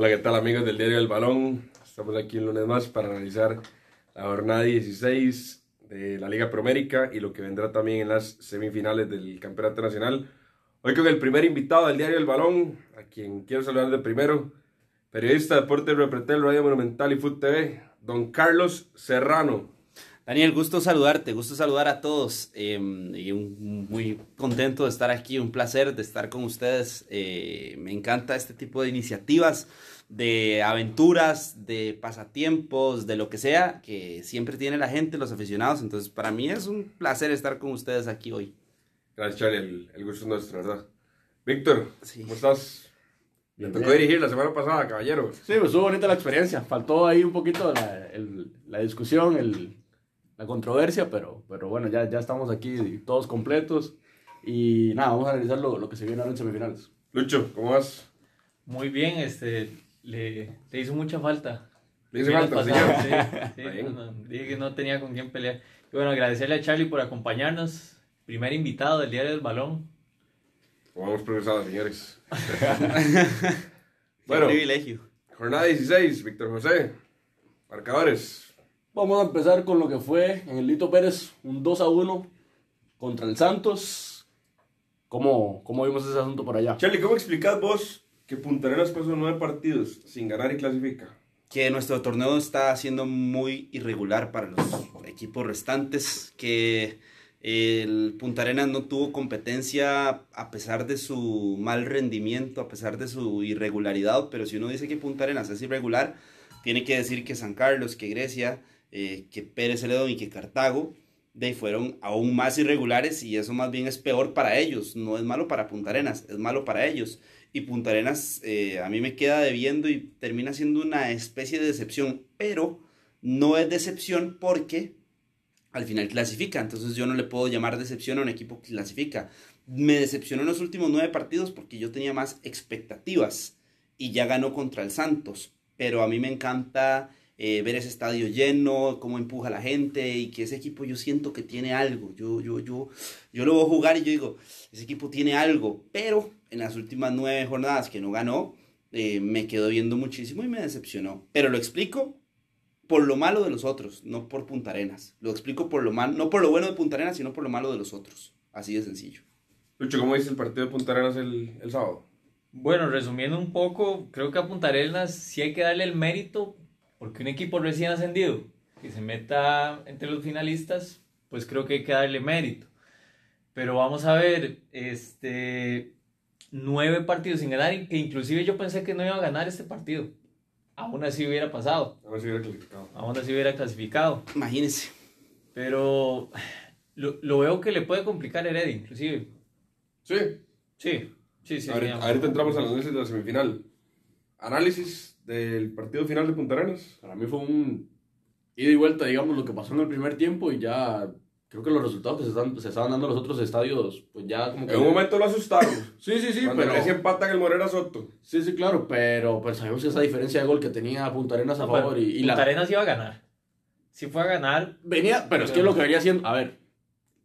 Hola, ¿qué tal amigos del Diario del Balón? Estamos aquí un lunes más para analizar la jornada 16 de la Liga Promérica y lo que vendrá también en las semifinales del Campeonato Nacional. Hoy con el primer invitado del Diario del Balón, a quien quiero saludar de primero, periodista de Deportes Repretel, Radio Monumental y Food TV, don Carlos Serrano. Daniel, gusto saludarte, gusto saludar a todos em, y muy contento de estar aquí, un placer de estar con ustedes. Eh, me encanta este tipo de iniciativas, de aventuras, de pasatiempos, de lo que sea, que siempre tiene la gente, los aficionados. Entonces, para mí es un placer estar con ustedes aquí hoy. Gracias, Charlie, el, gusto es nuestro, ¿verdad? Víctor, ¿cómo estás? Me tocó dirigir la semana pasada, caballero. Sí, pues estuvo bonita la experiencia. Faltó ahí un poquito la, la discusión, el la controversia, pero, pero bueno, ya, ya estamos aquí todos completos. Y nada, vamos a analizar lo, lo que se viene ahora en semifinales. Lucho, ¿cómo vas? Muy bien, este, le, le hizo mucha falta. Le hizo falta, Sí, sí dije que no tenía con quién pelear. Y bueno, agradecerle a Charlie por acompañarnos. Primer invitado del Diario del Balón. Vamos progresando, señores. bueno, privilegio. Jornada 16, Víctor José. Marcadores. Vamos a empezar con lo que fue en el Lito Pérez, un 2 a 1 contra el Santos. ¿Cómo, cómo vimos ese asunto por allá? Charlie, ¿cómo explicas vos que Punta Arenas pasó nueve partidos sin ganar y clasifica? Que nuestro torneo está siendo muy irregular para los equipos restantes, que el Punta Arenas no tuvo competencia a pesar de su mal rendimiento, a pesar de su irregularidad, pero si uno dice que Punta Arenas es irregular, tiene que decir que San Carlos, que Grecia, eh, que Pérez Celedón y que Cartago, de fueron aún más irregulares y eso más bien es peor para ellos, no es malo para Punta Arenas, es malo para ellos. Y Punta Arenas eh, a mí me queda debiendo y termina siendo una especie de decepción, pero no es decepción porque al final clasifica, entonces yo no le puedo llamar decepción a un equipo que clasifica. Me decepcionó en los últimos nueve partidos porque yo tenía más expectativas y ya ganó contra el Santos, pero a mí me encanta eh, ver ese estadio lleno, cómo empuja a la gente y que ese equipo yo siento que tiene algo. Yo, yo, yo, yo lo voy a jugar y yo digo, ese equipo tiene algo, pero en las últimas nueve jornadas que no ganó, eh, me quedó viendo muchísimo y me decepcionó. Pero lo explico por lo malo de los otros, no por Punta Arenas. Lo explico por lo malo, no por lo bueno de Punta Arenas, sino por lo malo de los otros. Así de sencillo. Lucho, ¿cómo dice el partido de Punta Arenas el, el sábado? Bueno, resumiendo un poco, creo que a Punta Arenas sí hay que darle el mérito porque un equipo recién ascendido que se meta entre los finalistas, pues creo que hay que darle mérito. Pero vamos a ver, este, nueve partidos sin ganar, que inclusive yo pensé que no iba a ganar este partido. Aún así hubiera pasado. Aún así hubiera clasificado. Aún así hubiera clasificado. Imagínense. Pero lo, lo veo que le puede complicar a Heredia, inclusive. Sí. Sí, sí, sí. Ahorita, ahorita entramos al análisis de la semifinal. Análisis del partido final de Punta Arenas? Para mí fue un ida y vuelta, digamos, lo que pasó en el primer tiempo y ya creo que los resultados que se, están, se estaban dando en los otros estadios, pues ya como que... En un momento lo asustaron. sí, sí, sí, Cuando pero... Cuando empatan el Morera Soto. Sí, sí, claro, pero pues sabemos esa diferencia de gol que tenía Punta Arenas a favor y, y Punta Arenas iba a ganar. Si fue a ganar... Venía, pero, es que lo que venía haciendo... A ver,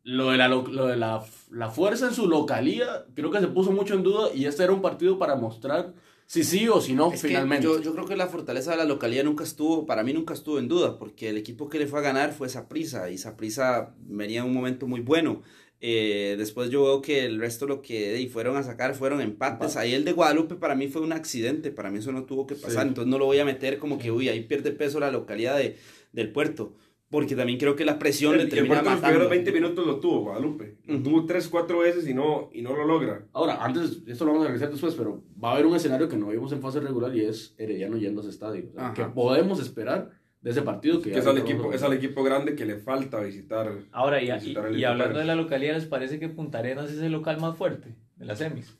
lo de, la, lo de la, la fuerza en su localía creo que se puso mucho en duda y este era un partido para mostrar si sí o si no, finalmente. Yo, yo, creo que la fortaleza de la localidad nunca estuvo, para mí nunca estuvo en duda, porque el equipo que le fue a ganar fue Saprisa, y Saprisa venía en un momento muy bueno. Eh, después yo veo que el resto lo que fueron a sacar fueron empates. Ahí el de Guadalupe para mí fue un accidente, para mí eso no tuvo que pasar, entonces no lo voy a meter como que, uy, ahí pierde peso la localidad de, del puerto porque también creo que la presión le termina matando. Los primeros 20 minutos lo tuvo Guadalupe. Lo tuvo 3, 4 veces y no, y no lo logra. Ahora, antes, esto lo vamos a revisar después, pero va a haber un escenario que no vimos en fase regular y es Herediano yendo a ese estadio. que podemos esperar de ese partido. Que, es, al equipo, es al equipo grande que le falta visitar. Ahora, y, y hablando de la localidad, ¿les parece que Punta Arenas es el local más fuerte de las semis?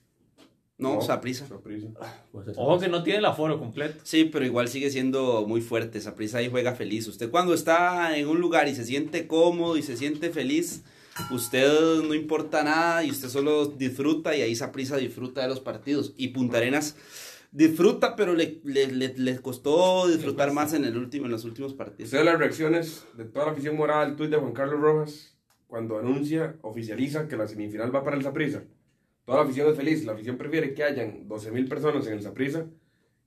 No, Saprisa. Pues Ojo que no tiene el aforo completo. Sí, pero igual sigue siendo muy fuerte. Saprisa ahí juega feliz. Usted cuando está en un lugar y se siente cómodo y se siente feliz, usted no importa nada y usted solo disfruta y ahí Saprisa disfruta de los partidos. Y Punta Arenas disfruta, pero le, le, costó disfrutar más en, el último, en los últimos partidos. Usted las reacciones de toda la afición moral al tuit de Juan Carlos Rojas cuando anuncia, oficializa que la semifinal va para el Saprisa. Toda la afición es feliz. La afición prefiere que hayan 12.000 personas en el Saprisa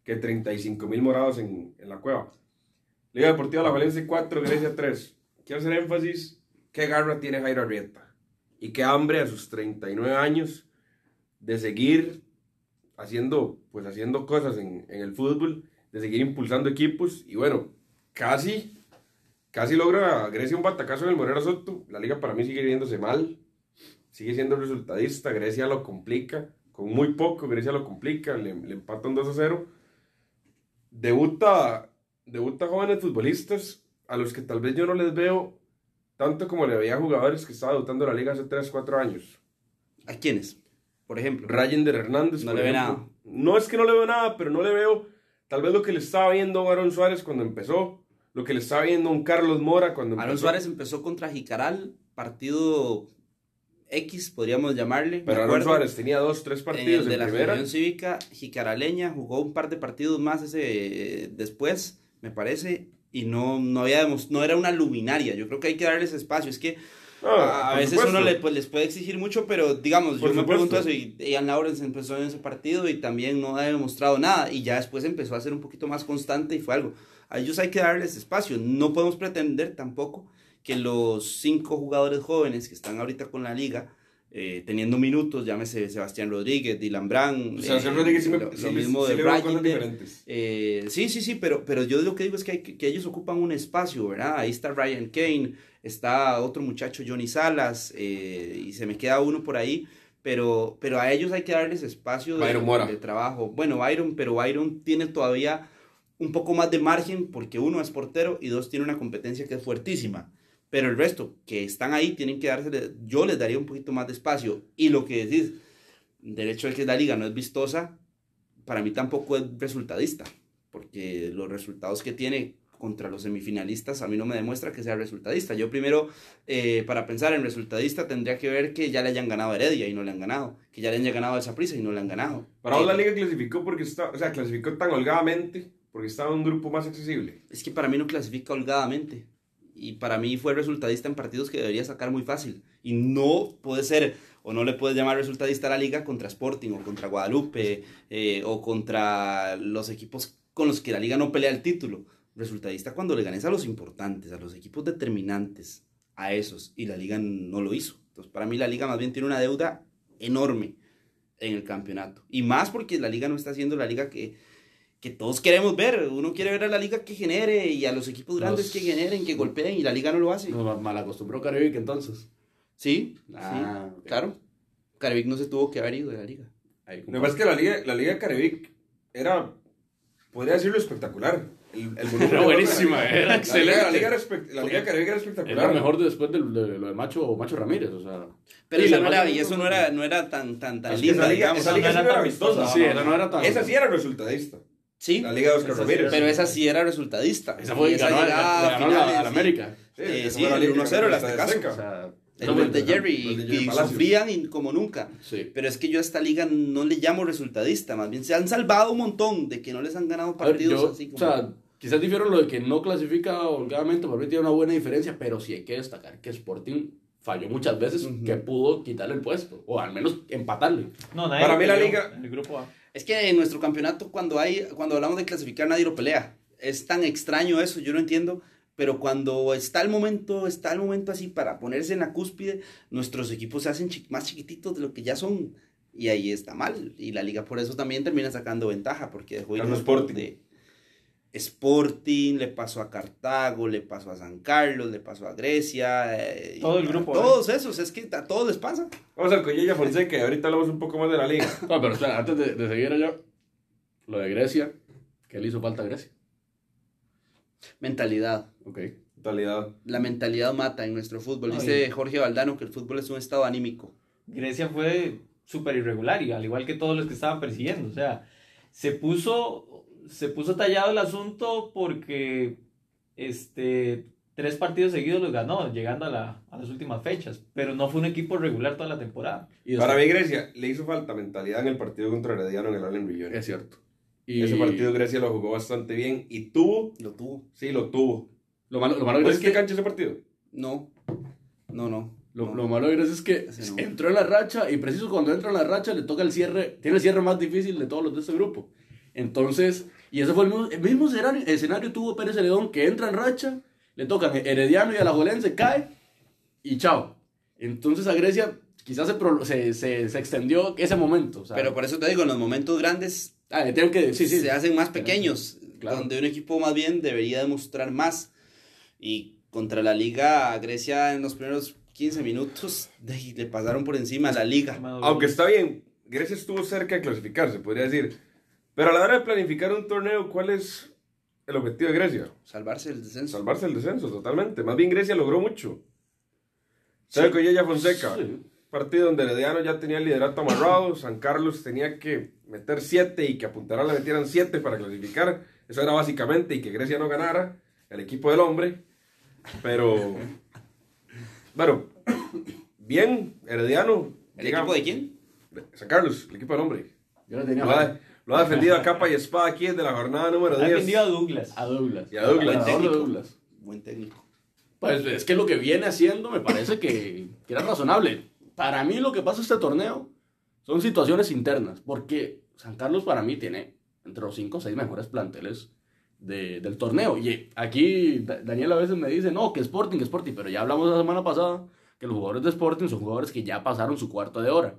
que 35 mil morados en, en la cueva. Liga Deportiva La Valencia 4, Grecia 3. Quiero hacer énfasis, qué garra tiene Jairo Arrieta y qué hambre a sus 39 años de seguir haciendo, pues haciendo cosas en, en el fútbol, de seguir impulsando equipos y bueno, casi, casi logra Grecia un batacazo en el Morera Soto. La liga para mí sigue viéndose mal, sigue siendo resultadista, Grecia lo complica, con muy poco Grecia lo complica, le, le empata un 2 a 0. Debuta, debuta jóvenes futbolistas a los que tal vez yo no les veo tanto como le veía a jugadores que estaba debutando en la liga hace 3, 4 años. ¿A quiénes? Por ejemplo. Ryan Hernández. No por le ve nada. No es que no le veo nada, pero no le veo tal vez lo que le estaba viendo a Aaron Suárez cuando empezó, lo que le estaba viendo a un Carlos Mora cuando empezó. Aaron Suárez empezó contra Jicaral, partido X, podríamos llamarle. Pero acuerdo. Suárez tenía dos, tres en partidos el de en la primera. Federación Cívica Jicaraleña, jugó un par de partidos más ese eh, después, me parece, y no, no, había no era una luminaria. Yo creo que hay que darles espacio. Es que Ah, a veces supuesto. uno le, pues, les puede exigir mucho, pero digamos, Por yo me pregunto eso, y Ian Lawrence empezó en ese partido y también no ha demostrado nada, y ya después empezó a ser un poquito más constante y fue algo. A ellos hay que darles espacio. No podemos pretender tampoco que los cinco jugadores jóvenes que están ahorita con la liga, eh, teniendo minutos, llámese Sebastián Rodríguez, Dylan Brand, O sea, eh, Sebastián Rodríguez sí me lo, sí lo mismo sí de diferentes. eh, sí, sí, sí, pero, pero yo lo que digo es que, hay que, ellos ocupan un espacio, ¿verdad? Ahí está Ryan Kane, está otro muchacho, Johnny Salas, eh, y se me queda uno por ahí, pero, pero a ellos hay que darles espacio de, de trabajo. Bueno, Byron, pero Byron tiene todavía un poco más de margen porque uno es portero y dos tiene una competencia que es fuertísima. Pero el resto que están ahí tienen que darse, yo les daría un poquito más de espacio. Y lo que decís, del hecho de que la liga no es vistosa, para mí tampoco es resultadista, porque los resultados que tiene contra los semifinalistas a mí no me demuestra que sea resultadista. Yo primero, eh, para pensar en resultadista, tendría que ver que ya le hayan ganado a Heredia y no le han ganado, que ya le hayan ganado a Saprissa y no le han ganado. Para vos Eh, la liga clasificó porque está, o sea, clasificó tan holgadamente porque estaba en un grupo más accesible. Es que para mí no clasifica holgadamente. Y para mí fue resultadista en partidos que debería sacar muy fácil. Y no puede ser, o no le puedes llamar resultadista a la liga contra Sporting o contra Guadalupe eh, o contra los equipos con los que la liga no pelea el título. Resultadista cuando le ganes a los importantes, a los equipos determinantes, a esos. Y la liga no lo hizo. Entonces para mí la liga más bien tiene una deuda enorme en el campeonato. Y más porque la liga no está haciendo la liga que, que todos queremos ver. Uno quiere ver a la liga que genere y a los equipos grandes Los- que generen, que golpeen y la liga no lo hace. Nos mal acostumbró Caribe entonces. Sí, Ah, sí, claro. Caribic no se tuvo que haber ido de la liga. Lo que pasa es que la liga, la liga de Caribic era, podría decirlo, espectacular. El, el Era buenísima, era La liga, la excelente. liga, era la liga Caribic era Es espectacular. lo mejor de- después de, de lo de Macho, Macho Ramírez, o sea. Pero la no era, y eso no era, no era tan, tan, tan linda, esa liga, digamos. esa no liga era no era tan vistosa. vistosa. Sí, esa no era tan. Esa sí era resultadista. Sí, La liga de Oscar Esa Ramírez. pero esa sí era resultadista. Esa fue ganó, llegada le a ganó la- finales, a la sí. América. Eh, esa sí, fue la el liga 1-0 el de Aztecaso. Azteca. O sea, El gol de Jerry y, Jerry y Palacios. sufrían y como nunca. sí. Pero es que yo a esta liga no le llamo resultadista, más bien se han salvado un montón de que no les han ganado partidos yo, así como... O sea, quizás difiero lo de que no clasifica holgadamente, para mí tiene una buena diferencia, pero sí hay que destacar que Sporting falló muchas veces Ujú. que pudo quitarle el puesto, o al menos empatarle. No, nadie Para mí la liga- En el grupo A. Es que en nuestro campeonato cuando hay cuando hablamos de clasificar nadie lo pelea. Es tan extraño eso, yo no entiendo, pero cuando está el momento, está el momento así para ponerse en la cúspide, nuestros equipos se hacen chi- más chiquititos de lo que ya son. Y ahí está mal. Y la liga por eso también termina sacando ventaja porque dejó ir de Sporting, le pasó a Cartago, le pasó a San Carlos, le pasó a Grecia, eh, Todo el a grupo, Todos esos, es que a todos les pasa. Vamos al Collella Fonseca ahorita hablamos un poco más de la liga. No, pero espera, antes de, de seguir allá, lo de Grecia, ¿qué le hizo falta a Grecia? Mentalidad. Ok. Totalidad. La mentalidad mata en nuestro fútbol. Ay. Dice Jorge Valdano que el fútbol es un estado anímico. Grecia fue súper irregular y al igual que todos los que estaban persiguiendo. O sea, se puso, se puso tallado el asunto porque este, tres partidos seguidos los ganó, llegando a, la- a las últimas fechas. Pero no fue un equipo regular toda la temporada. Y Para mí Grecia le hizo falta mentalidad en el partido contra Herediano en el Allen Riviera. Es cierto. Y Ese partido Grecia lo jugó bastante bien y tuvo, Lo tuvo. sí, lo tuvo. Lo malo, lo malo de ¿Cuál Grecia es que cancha ese partido? No. No, no. lo, no. lo malo de Grecia es que no. entró en la racha y preciso cuando entra en la racha le toca el cierre, tiene el cierre más difícil de todos los de este grupo. Entonces, y ese fue el mismo, el mismo escenario, escenario tuvo Pérez Celedón, que entra en racha, le tocan Herediano y a la se cae, y chao. Entonces a Grecia quizás se, se, se, extendió ese momento. Pero por eso te digo, en los momentos grandes ah, tengo que, sí, sí, se hacen más pequeños, donde un equipo más bien debería demostrar más. Y contra la liga, Grecia en los primeros 15 minutos le pasaron por encima a la liga. Aunque está bien, Grecia estuvo cerca de clasificarse, podría decir. Pero a la hora de planificar un torneo, ¿cuál es el objetivo de Grecia? Salvarse el descenso. Salvarse el descenso, totalmente. Más bien Grecia logró mucho. ¿Sabe sí. ya Fonseca? Partido donde Herediano ya tenía el liderato amarrado, San Carlos tenía que meter 7 y que Apuntará le metieran 7 para clasificar. Eso era básicamente y que Grecia no ganara, el equipo del hombre. Pero, bueno, bien, Herediano. ¿El equipo de quién? San Carlos, el equipo del hombre. Yo tenía lo, ha, defendido a capa y espada aquí desde la jornada número 10. Ha defendido a Douglas. A Douglas. Y a Douglas. Buen técnico. Buen técnico. Pues es que lo que viene haciendo me parece que, que era razonable. Para mí lo que pasa este torneo son situaciones internas, porque San Carlos para mí tiene entre los 5 o 6 mejores planteles de, del torneo. Y aquí Daniel a veces me dice, no, que Sporting, que Sporting, pero ya hablamos la semana pasada que los jugadores de Sporting son jugadores que ya pasaron su cuarto de hora.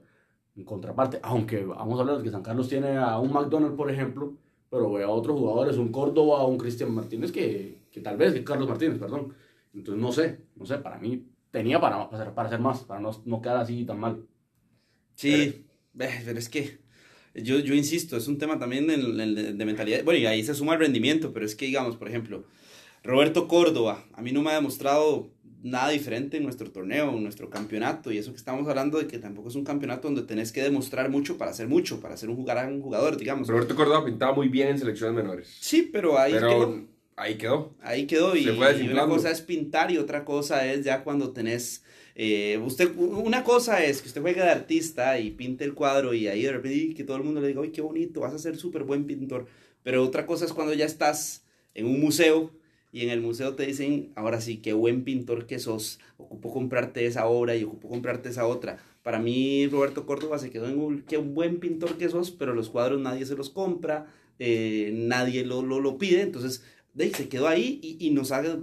En contraparte, aunque vamos a hablar de que San Carlos tiene a un McDonald, por ejemplo, pero ve a otros jugadores, un Córdoba, un Cristian Martínez, que, que tal vez, que Carlos Martínez, perdón, entonces, no sé, no sé, para mí tenía para, para, hacer más, para no, no quedar así tan mal. Sí, pero, es que yo, yo insisto, es un tema también de, mentalidad. Bueno, y ahí se suma el rendimiento, pero es que, digamos, por ejemplo, Roberto Córdoba, a mí no me ha demostrado nada diferente en nuestro torneo, en nuestro campeonato, y eso que estamos hablando de que tampoco es un campeonato donde tenés que demostrar mucho para hacer mucho, para ser un gran jugador, digamos. Roberto Córdoba pintaba muy bien en selecciones menores. Sí, pero ahí pero ahí quedó. Ahí quedó y, una cosa es pintar y otra cosa es ya cuando tenés... Eh, usted, una cosa es que usted juegue de artista y pinte el cuadro y ahí de repente que todo el mundo le diga, ¡ay, qué bonito! Vas a ser súper buen pintor. Pero otra cosa es cuando ya estás en un museo y en el museo te dicen, ahora sí, qué buen pintor que sos, ocupo comprarte esa obra y ocupo comprarte esa otra. Para mí, Roberto Córdoba se quedó en un, qué buen pintor que sos, pero los cuadros nadie se los compra, eh, nadie lo, lo, lo, pide, entonces de, se quedó ahí y, y, nos haga,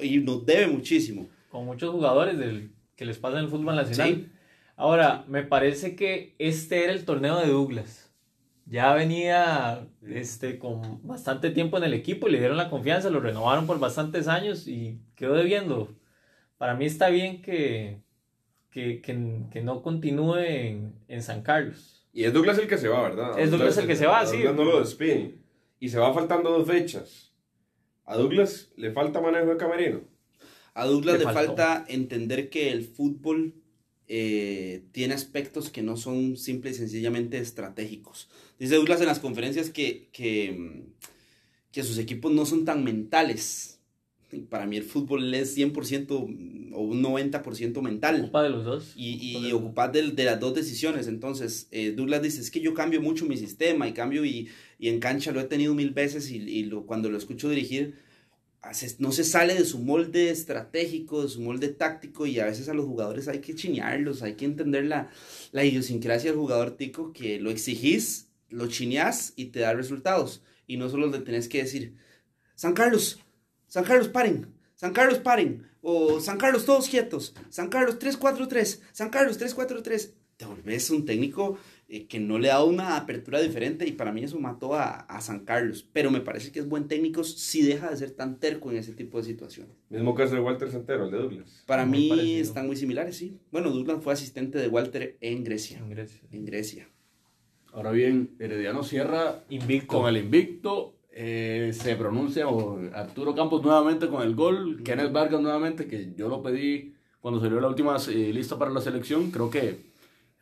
y nos debe muchísimo. Con muchos jugadores del, que les pasa en el fútbol nacional. Ahora, me parece que este era el torneo de Douglas. Ya venía este, con bastante tiempo en el equipo y le dieron la confianza, lo renovaron por bastantes años y quedó debiendo. Para mí está bien que, que, que, que no continúe en, en, San Carlos. Y es Douglas el que se va, ¿verdad? Es Douglas el que se va, sí. no lo despiden. Y se va faltando dos fechas. ¿A Douglas le falta manejo de camerino? A Douglas le, falta entender que el fútbol eh, tiene aspectos que no son simple y sencillamente estratégicos. Dice Douglas en las conferencias que, que, que sus equipos no son tan mentales. Para mí el fútbol es 100% o un 90% mental. Ocupa de los dos. Y, y ocupa de, de, las dos decisiones. Entonces, eh, Douglas dice, es que yo cambio mucho mi sistema y cambio y, y en cancha lo he tenido mil veces y, y lo, cuando lo escucho dirigir, no se sale de su molde estratégico, de su molde táctico y a veces a los jugadores hay que chinearlos, hay que entender la, la idiosincrasia del jugador tico, que lo exigís, lo chineás y te da resultados. Y no solo le tenés que decir, San Carlos, San Carlos paren, San Carlos paren, o San Carlos todos quietos, San Carlos 3-4-3, San Carlos 3-4-3. Te volvés un técnico eh, que no le da una apertura diferente y para mí eso mató a, a, San Carlos. Pero me parece que es buen técnico si deja de ser tan terco en ese tipo de situaciones. Mismo caso de Walter Santero, el de Douglas. Para mí parecido. están muy similares, sí. Bueno, Douglas fue asistente de Walter en Grecia. En Grecia. En Grecia. Ahora bien, Herediano cierra invicto. con el invicto. Eh, se pronuncia Arturo Campos nuevamente con el gol. Kenneth Vargas nuevamente, que yo lo pedí cuando salió la última eh, lista para la selección. Creo que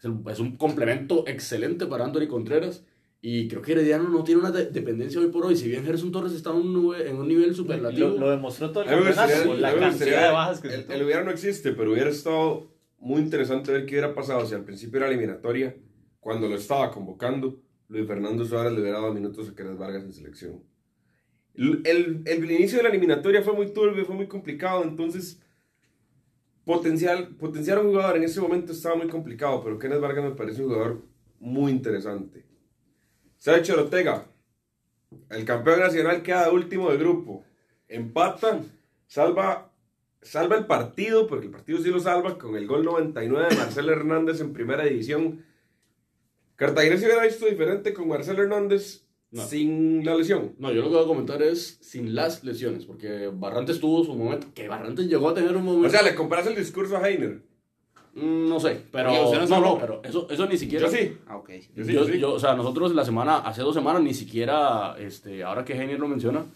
es un complemento excelente para Anthony Contreras. Y creo que Herediano no tiene una de dependencia hoy por hoy. Si bien Gerson Torres está en un, en un nivel superlativo. Lo, lo, demostró todo el campeonato la cantidad de bajas que el, el hubiera no existe, pero hubiera estado muy interesante ver qué hubiera pasado si al principio era eliminatoria, cuando lo estaba convocando, Luis Fernando Suárez le hubiera dado minutos a Kenneth Vargas en selección. El, el, el, inicio de la eliminatoria fue muy turbio, fue muy complicado, entonces potencial, potenciar a un jugador en ese momento estaba muy complicado, pero Kenneth Vargas me parece un jugador muy interesante. Sergio Ortega, El campeón nacional queda último del grupo. Empata, salva, salva el partido, porque el partido sí lo salva, con el gol 99 de Marcelo Hernández en primera división. Cartagena se hubiera visto diferente con Marcelo Hernández No. sin la lesión. No, yo lo que voy a comentar es sin las lesiones, porque Barrantes tuvo su momento, que Barrantes llegó a tener un momento... O sea, le compras el discurso a Heiner. Mm, no sé, pero... No No, no, pero eso, eso ni siquiera... Yo sí. Ah, ok. Yo sí, yo, yo sí. yo- o sea, nosotros la semana, hace dos semanas, ni siquiera, este, ahora que Heiner lo menciona,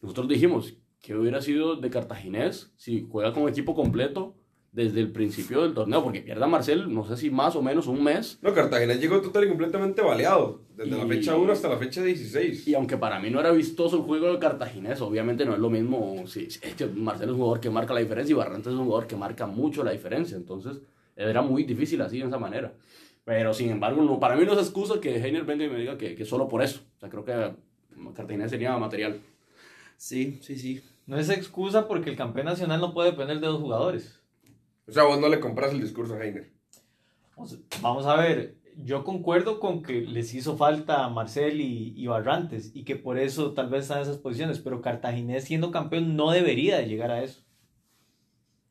nosotros dijimos que hubiera sido de cartaginés si juega con equipo completo desde el principio del torneo, porque pierda Marcel, no sé si más o menos un mes, No, Cartagena llegó total y completamente baleado. Desde la Y- fecha 1 hasta la fecha 16. y aunque para mí no era vistoso el juego de cartaginés, obviamente no es lo mismo, si, si- es que Marcel es un jugador que marca la diferencia y Barrantes es un jugador que marca mucho la diferencia, entonces era muy difícil así de esa manera. Pero sin embargo, no, para mí no es excusa que Heiner venga y me diga que, que solo por eso. O sea, creo que Cartagena sería material. Sí, sí, sí. No es excusa porque el campeón nacional no puede depender de dos jugadores. O sea, vos no le compras el discurso a Heiner. Vamos a ver, yo concuerdo con que les hizo falta Marcel y, y Barrantes y que por eso tal vez están en esas posiciones, pero Cartaginés siendo campeón no debería de llegar a eso.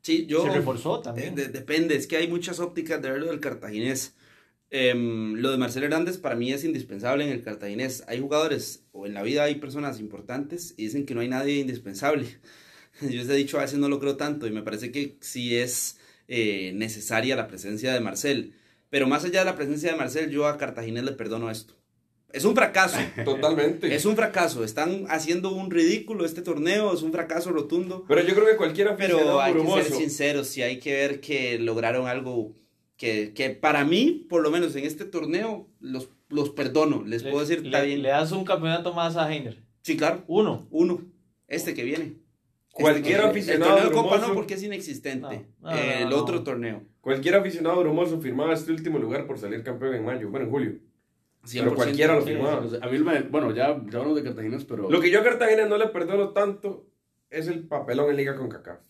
Sí, yo... Se reforzó Eh, también. de- depende, es que hay muchas ópticas de verlo del cartaginés. Em, lo de Marcelo Hernández para mí es indispensable en el cartaginés. Hay jugadores, o en la vida hay personas importantes y dicen que no hay nadie indispensable. Yo les he dicho, a veces no lo creo tanto y me parece que sí es eh, necesaria la presencia de Marcel. Pero más allá de la presencia de Marcel, yo a Cartaginés le perdono esto. Es un fracaso. Totalmente. Es un fracaso. Están haciendo un ridículo este torneo. Es un fracaso rotundo. Pero yo creo que cualquier aficionado Pero hay que brumoso... ser sinceros, sí hay que ver que lograron algo que, que para mí, por lo menos en este torneo, los, los perdono. Les puedo decir, le, está bien. le das un campeonato más a Heiner. Sí, claro, Uno. uno. Este que viene. Cualquier aficionado El torneo de Copa no, porque es inexistente. No, no, el no, no. otro torneo. Cualquier aficionado brumoso firmaba este último lugar por salir campeón en mayo, bueno, en julio. 100%. Pero cualquiera lo firmaba. A mí, me, bueno, ya, ya hablamos de Cartagineses, pero... Lo que yo a Cartagena no le perdono tanto es el papelón en Liga con CACAF.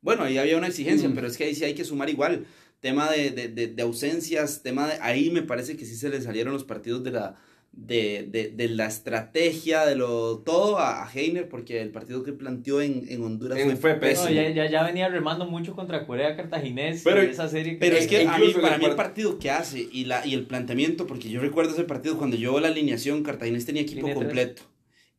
Bueno, ahí había una exigencia, Mm. pero es que ahí sí hay que sumar igual. Tema de, de, de, de ausencias, tema de... Ahí me parece que sí se le salieron los partidos de la, de, de, de la estrategia, de lo todo a, a Heiner, porque el partido que planteó en, en Honduras En- fue, No, pésimo. pésimo. ya, ya, ya venía remando mucho contra Corea Cartaginés Pero- en esa serie. Pero es que a mí, para mí el part- partido que hace y, la, y el planteamiento, porque yo recuerdo ese partido cuando yo la alineación, Cartaginés tenía equipo Línea completo.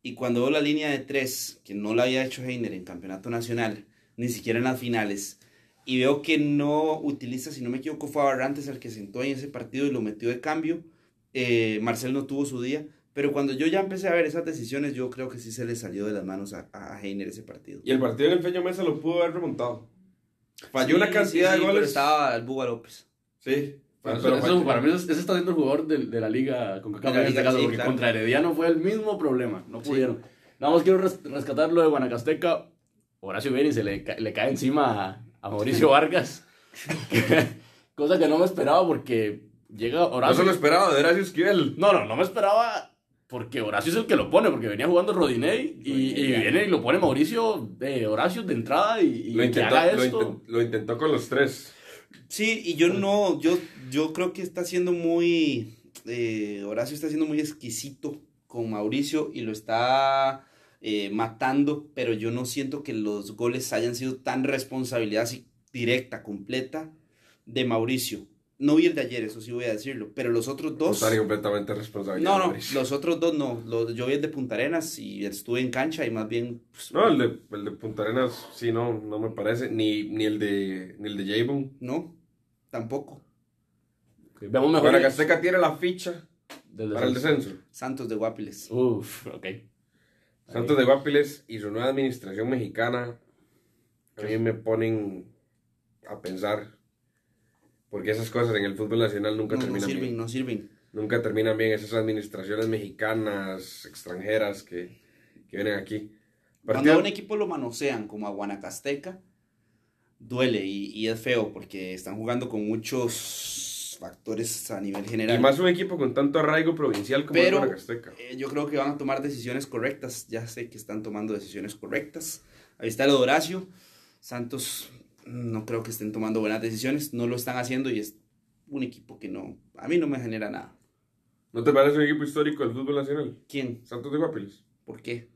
Y cuando veo la línea de tres, que no la había hecho Heiner en campeonato nacional, ni siquiera en las finales, y veo que no utiliza, si no me equivoco, fue a Barrantes el que sentó en ese partido y lo metió de cambio. Eh, Marcel no tuvo su día. Pero cuando yo ya empecé a ver esas decisiones, yo creo que sí se le salió de las manos a, a Heiner ese partido. Y el partido en el Feño Mesa lo pudo haber remontado. Falló Sí, una cantidad sí, sí, de pero goles. estaba el Buga López. Sí. Pero pero eso- para mí ese, está siendo el jugador de, de la liga con Cacao en este caso, sí, porque claro. contra Herediano fue el mismo problema, no Sí. pudieron. Nada más quiero res- rescatar lo de Guanacasteca. Horacio Beni se le, le cae encima a, a Mauricio Vargas, cosa que no me esperaba porque llega No Horacio. se lo esperaba de Horacio Esquivel. No, no, no me esperaba porque Horacio es el que lo pone, porque venía jugando Rodinei y, y viene y lo pone Mauricio de Horacio de entrada y, y Lo que intentó, haga lo, esto. inten- lo intentó con los tres. Sí, y yo no, yo, yo creo que está siendo muy, eh, Horacio está siendo muy exquisito con Mauricio y lo está eh, matando, pero yo no siento que los goles hayan sido tan responsabilidad así directa, completa de Mauricio. No vi el de ayer, eso sí voy a decirlo, pero los otros dos... Y completamente responsable. No, no, los otros dos no. Los, yo vi el de Punta Arenas y estuve en cancha y más bien... pues, No, el de, el de Punta Arenas sí, no, no me parece. Ni, ni el de ni el de Javon. no, tampoco. Vemos mejor. Guanacasteca tiene la ficha del para el descenso. descenso. Santos de Guapiles. Uf, ok. Santos de Guapiles y su nueva administración mexicana a mí me ponen a pensar porque esas cosas en el fútbol nacional nunca No, no terminan sirven, bien. no sirven. Nunca terminan bien esas administraciones mexicanas, extranjeras que, que vienen aquí. Cuando a un equipo lo manosean como a Guanacasteca, duele y, y es feo porque están jugando con muchos factores a nivel general. y más un equipo con tanto arraigo provincial como Pero- el Guanacasteca. Eh, yo creo que van a tomar decisiones correctas. Ya sé que están tomando decisiones correctas. Ahí está lo de Horacio. Santos no creo que estén tomando buenas decisiones. No lo están haciendo y es un equipo que no, a mí no me genera nada. ¿No te parece un equipo histórico del fútbol nacional? ¿Quién? Santos de Guapiles. ¿Por qué?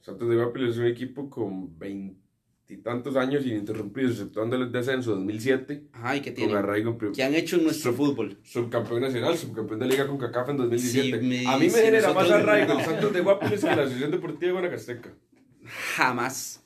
Santos de Guapiles es un equipo con veintitantos años ininterrumpidos, exceptuando el descenso de 2007, Ajá, ¿y qué con tienen? arraigo en prim- ¿Qué han hecho en nuestro fútbol? subcampeón nacional, subcampeón de liga con CACAF en 2017. Sí, me- a mí me sí, genera más arraigo no. el Santos de Guapiles que la Asociación Deportiva de Guanacasteca. Jamás,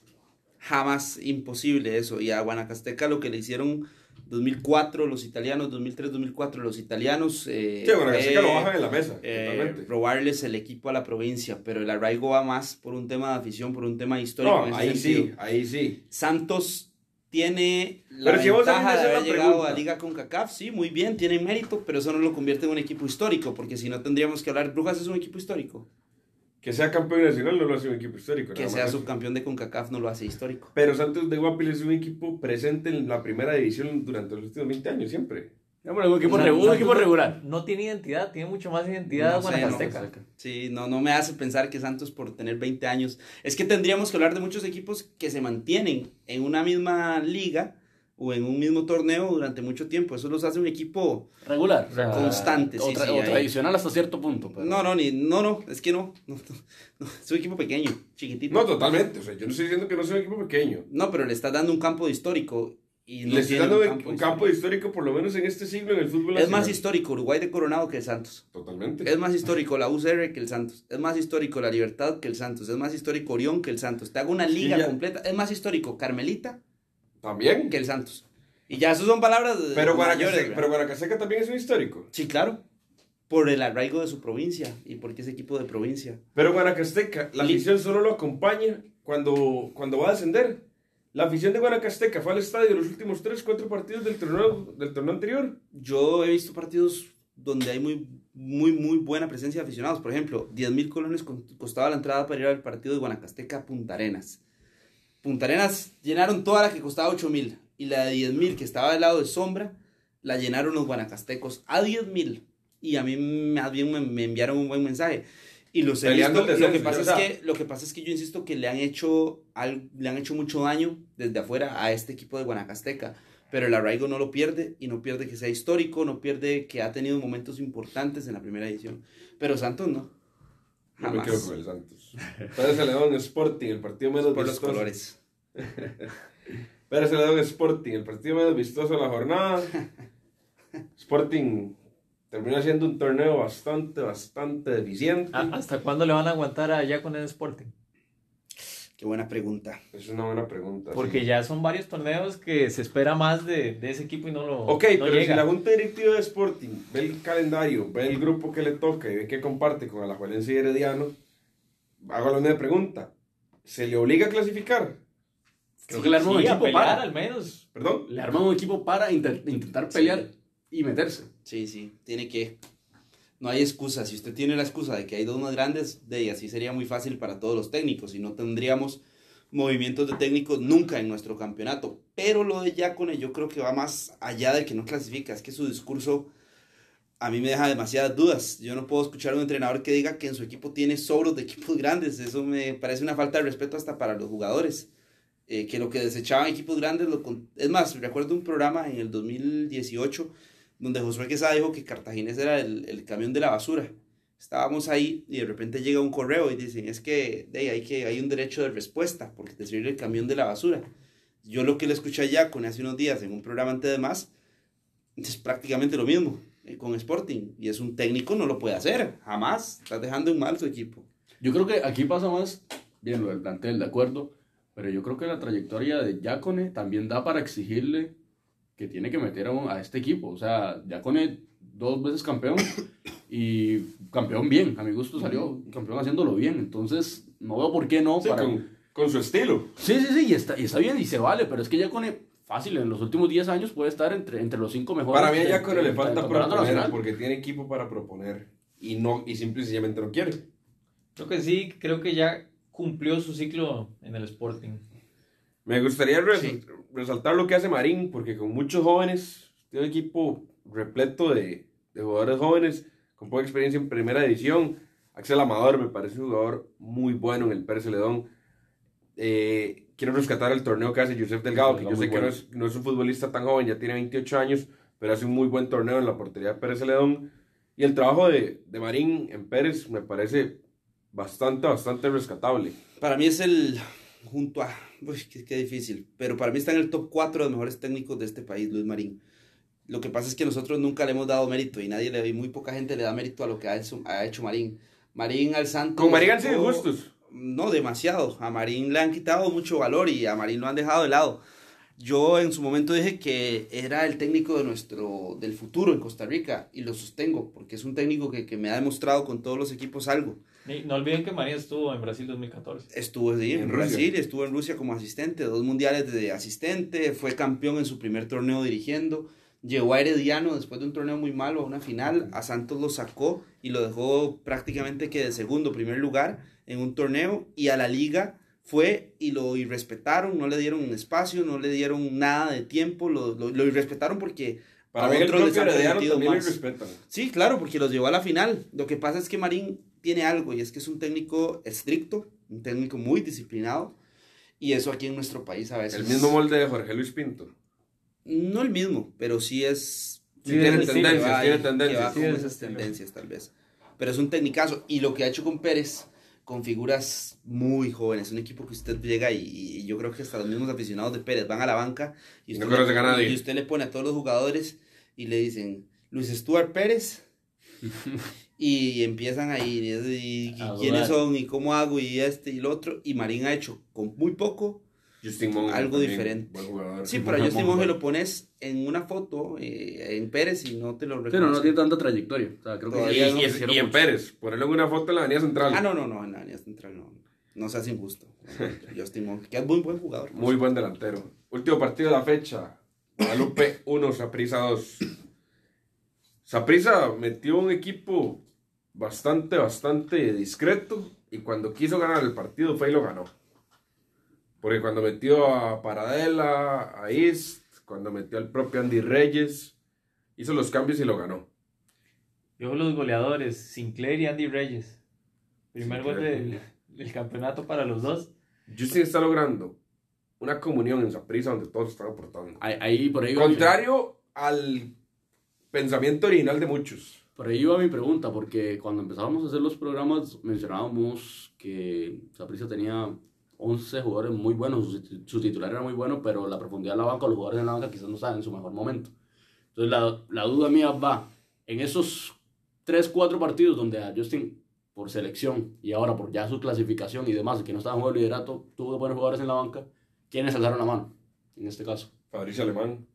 jamás imposible eso. Y a Guanacasteca lo que le hicieron 2004 los italianos, 2003-2004 los italianos. Eh, Sí, Guanacasteca lo bajan en la mesa, eh, robarles el equipo a la provincia, pero el arraigo va más por un tema de afición, por un tema histórico. No, ahí sentido. sí, ahí sí. Santos tiene la Pero si vos de haber la llegado pregunta. a Liga con CACAF, sí, muy bien, tienen mérito, pero eso no lo convierte en un equipo histórico, porque si no tendríamos que hablar, Brujas es un equipo histórico. Que sea campeón nacional no lo hace un equipo histórico. Que sea subcampeón de CONCACAF no lo hace histórico. Pero Santos de Guapiles es un equipo presente en la primera división durante los últimos 20 años, siempre. Hombre, un equipo, O sea, regu- un Santos equipo no- regular. No tiene identidad, tiene mucho más identidad No Guanacasteca. Sí, no, no me hace pensar que Santos por tener 20 años. Es que tendríamos que hablar de muchos equipos que se mantienen en una misma liga o en un mismo torneo durante mucho tiempo. Eso los hace un equipo. Regular. o Constante, sí, o, tra- sí, o ahí. tradicional hasta cierto punto. pero- No, no, ni, no, no, es que no. no, no, es un equipo pequeño, chiquitito. No, totalmente. O sea, yo no estoy diciendo que no sea un equipo pequeño. No, pero le estás dando un campo de histórico. Y no Le tiene dando un un campo campo, histórico, por lo menos en este siglo, en el fútbol Es más histórico Uruguay de Coronado que el Santos. Totalmente. Es más histórico la UCR que el Santos. Es más histórico la Libertad que el Santos. Es más histórico Orión que el Santos. Te hago una liga completa. Es más histórico Carmelita También. que el Santos. Y ya eso son palabras Pero, mayores, también es un histórico. Sí, claro. Por el arraigo de su provincia y porque es equipo de provincia. Pero Guanacasteca, la afición solo lo acompaña cuando, cuando va a descender. La afición de Guanacasteca fue al estadio los últimos 3, 4 partidos del torneo, del torneo anterior. Yo he visto partidos donde hay muy, muy, muy buena presencia de aficionados. Por ejemplo, 10 mil colones costaba la entrada para ir al partido de Guanacasteca a Punta Arenas. Punta Arenas llenaron toda la que costaba 8 mil. Y la de 10 mil que estaba del lado de sombra, la llenaron los guanacastecos a 10 mil. Y a mí más bien me, me enviaron un buen mensaje. Y los he visto, lo que pasa es que lo que pasa es que yo insisto que le han hecho al- le han hecho mucho daño desde afuera a este equipo de Guanacasteca pero el arraigo no lo pierde y no pierde que sea histórico, no pierde que ha tenido momentos importantes en la primera edición. Pero Santos no. Yo me Jamás. quedo con el Santos. Pérez Celedón Sporting, el partido menos Por los vistoso. colores. Pérez Celedón Sporting, el partido menos vistoso de la jornada. Sporting terminó siendo un torneo bastante, bastante deficiente. ¿A- ¿Hasta cuándo le van a aguantar allá con el Sporting? Qué buena pregunta. Es una buena pregunta. Porque sí. ya son varios torneos que se espera más de, de ese equipo y no lo Ok, no pero si llega. la Junta Directiva de Sporting ve el calendario, ve el grupo que le toca y ve que comparte con Alajuelense y Herediano, hago la misma pregunta. ¿Se le obliga a clasificar? Creo que le armó un Sí, equipo pelear para. al menos. ¿Perdón? Le arman un equipo para inter- intentar pelear y meterse. Sí, sí, tiene que. No hay excusa. Si usted tiene la excusa de que hay dos más grandes, de ahí así sería muy fácil para todos los técnicos y no tendríamos movimientos de técnicos nunca en nuestro campeonato. Pero lo de Yacone yo creo que va más allá de que no clasifica. Es que su discurso a mí me deja demasiadas dudas. Yo no puedo escuchar a un entrenador que diga que en su equipo tiene sobros de equipos grandes. Eso me parece una falta de respeto hasta para los jugadores. Eh, que lo que desechaban equipos grandes, lo con- es más, recuerdo un programa en el 2018 donde Josué Quesada dijo que Cartaginés era el, el camión de la basura. Estábamos ahí y de repente llega un correo y dicen, es que, ahí hay, que hay un derecho de respuesta porque te sirve el camión de la basura. Yo lo que le escuché allá con hace unos días en un programa antes de más, es prácticamente lo mismo eh, con Sporting. Y es un técnico, no lo puede hacer, jamás. Estás dejando en mal su equipo. Yo creo que aquí pasa más, bien, lo del plantel, de acuerdo, pero yo creo que la trayectoria de Yacone también da para exigirle que tiene que meter a, un- a este equipo. O sea, Yacone dos veces campeón y campeón bien, a mi gusto salió campeón haciéndolo bien, entonces no veo por qué no. Sí, para... con, con su estilo. Sí, sí, sí, y está, y está bien y se vale, pero es que Yacone fácil, en los últimos 10 años puede estar entre, entre los cinco mejores. Para mí a de- Yacone de- le falta proponer nacional. porque tiene equipo para proponer y no y simple y sencillamente no quiere. Creo que sí, creo que ya cumplió su ciclo en el Sporting. Me gustaría Sí. Resaltar lo que hace Marín, porque con muchos jóvenes, tiene un equipo repleto de, de jugadores jóvenes, con poca experiencia en primera división. Axel Amador me parece un jugador muy bueno en el Pérez Celedón. Eh, quiero rescatar el torneo que hace Joseph Delgado, que yo sé que no bueno. es, no es un futbolista tan joven, ya tiene 28 años, pero hace un muy buen torneo en la portería de Pérez Celedón. Y el trabajo de, de Marín en Pérez me parece bastante, bastante rescatable. Para mí es el, junto a, uy, qué, qué difícil, pero para mí está en el top 4 de los mejores técnicos de este país, Luis Marín. Lo que pasa es que nosotros nunca le hemos dado mérito y nadie le, muy poca gente le da mérito a lo que ha hecho, ha hecho Marín. Marín al Santos. Con Marín han sido justos. No, demasiado. A Marín le han quitado mucho valor y a Marín lo han dejado de lado. Yo en su momento dije que era el técnico de nuestro, del futuro en Costa Rica y lo sostengo porque es un técnico que, que me ha demostrado con todos los equipos algo. No olviden que María estuvo en Brasil 2014. Estuvo ahí en, En Brasil, Rusia. estuvo en Rusia como asistente, dos mundiales de asistente, fue campeón en su primer torneo dirigiendo, llegó a Herediano después de un torneo muy malo a una final, a Santos lo sacó y lo dejó prácticamente que de segundo, primer lugar en un torneo y a la liga fue y lo irrespetaron, no le dieron un espacio, no le dieron nada de tiempo, lo, lo, lo irrespetaron porque Para a mí el otros les han permitido más. Sí, claro, porque los llevó a la final. Lo que pasa es que Marín tiene algo y es que es un técnico estricto, un técnico muy disciplinado y eso aquí en nuestro país a veces... El mismo molde de Jorge Luis Pinto. No el mismo, pero sí es... Sí, tiene sí, tendencias, va tiene tendencias. es esas tendencias tal vez. Pero es un tecnicazo y lo que ha hecho con Pérez, con figuras muy jóvenes, un equipo que usted llega y, y yo creo que hasta los mismos aficionados de Pérez van a la banca y No usted, le, nadie. y usted le pone a todos los jugadores y le dicen Luis Stuart Pérez y empiezan ahí y, y quiénes son y cómo hago y este y lo otro y Marín ha hecho con muy poco Justin Monge Algo también, diferente. sí pero a Justin Monge. Lo pones en una foto eh, en Pérez y no te lo Pero no reconoce tiene tanta trayectoria. O sea, creo que Y, no y- hicieron y en. Pérez, ponerlo en una foto en la Avenida Central. ah no no no en la línea central no no seas injusto Justin Monge que es muy buen jugador Muy buen delantero. Último partido de la fecha. Guadalupe 1, Saprissa 2. Saprissa metió un equipo bastante, bastante discreto. Y cuando quiso ganar el partido fue y lo ganó. Porque cuando metió a Paradela, a East, cuando metió al propio Andy Reyes, hizo los cambios y lo ganó. Yo los goleadores, Sinclair y Andy Reyes. Primer gol Sinclair. del, del campeonato para los dos. Justin está logrando una comunión en Saprissa donde todos están aportando. Ahí, ahí por ahí Contrario al pensamiento original de muchos. Por ahí va mi pregunta, porque cuando empezábamos a hacer los programas mencionábamos que Saprissa tenía 11 jugadores muy buenos, su, su titular era muy bueno, pero la profundidad de la banca, los jugadores en la banca quizás no estaban en su mejor momento. Entonces la, la duda mía va, en esos 3, 4 partidos donde a Justin, por selección y ahora por ya su clasificación y demás, que no estaba en juego de liderato, tuvo buenos jugadores en la banca, ¿quiénes alzaron la mano en este caso? Fabricio Alemán.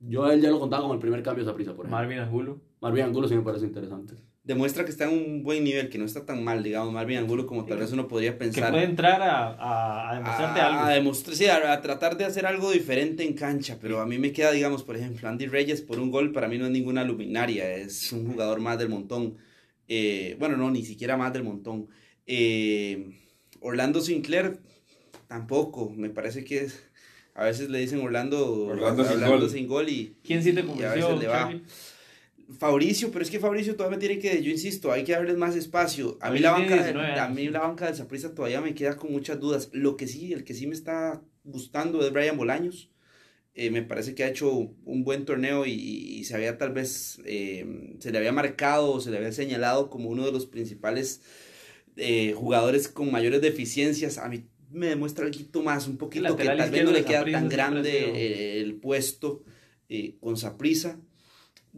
Yo a él ya lo contaba como el primer cambio de Saprissa, por ejemplo. Marvin Angulo. Marvin Angulo sí me parece interesante. demuestra que está en un buen nivel que no está tan mal digamos Marvin Angulo como tal vez uno podría Que pensar puede entrar a, a, a demostrarte a, algo. a demostrar, sí, a, a tratar de hacer algo diferente en cancha, pero a mí me queda, digamos, por ejemplo, Andy Reyes por un gol, para mí no es ninguna luminaria, es un jugador más del montón. Eh, bueno, no, ni siquiera más del montón. Eh, Orlando Sinclair, tampoco, me parece que es- a veces le dicen Orlando, Orlando sin gol. sin gol y, ¿Quién sí te y a convenció, veces le va. Charlie? Fabricio, pero es que Fabricio todavía tiene que, yo insisto, hay que darles más espacio. A mí la banca, de- 19 a mí la banca del Saprissa todavía me queda con muchas dudas. Lo que sí, el que sí me está gustando es Brian Bolaños. Eh, me parece que ha hecho un buen torneo y, y se había tal vez, eh, se le había marcado, se le había señalado como uno de los principales eh, jugadores con mayores deficiencias. A mí me demuestra algo más, un poquito que tal vez no le de queda tan grande el puesto con Saprissa.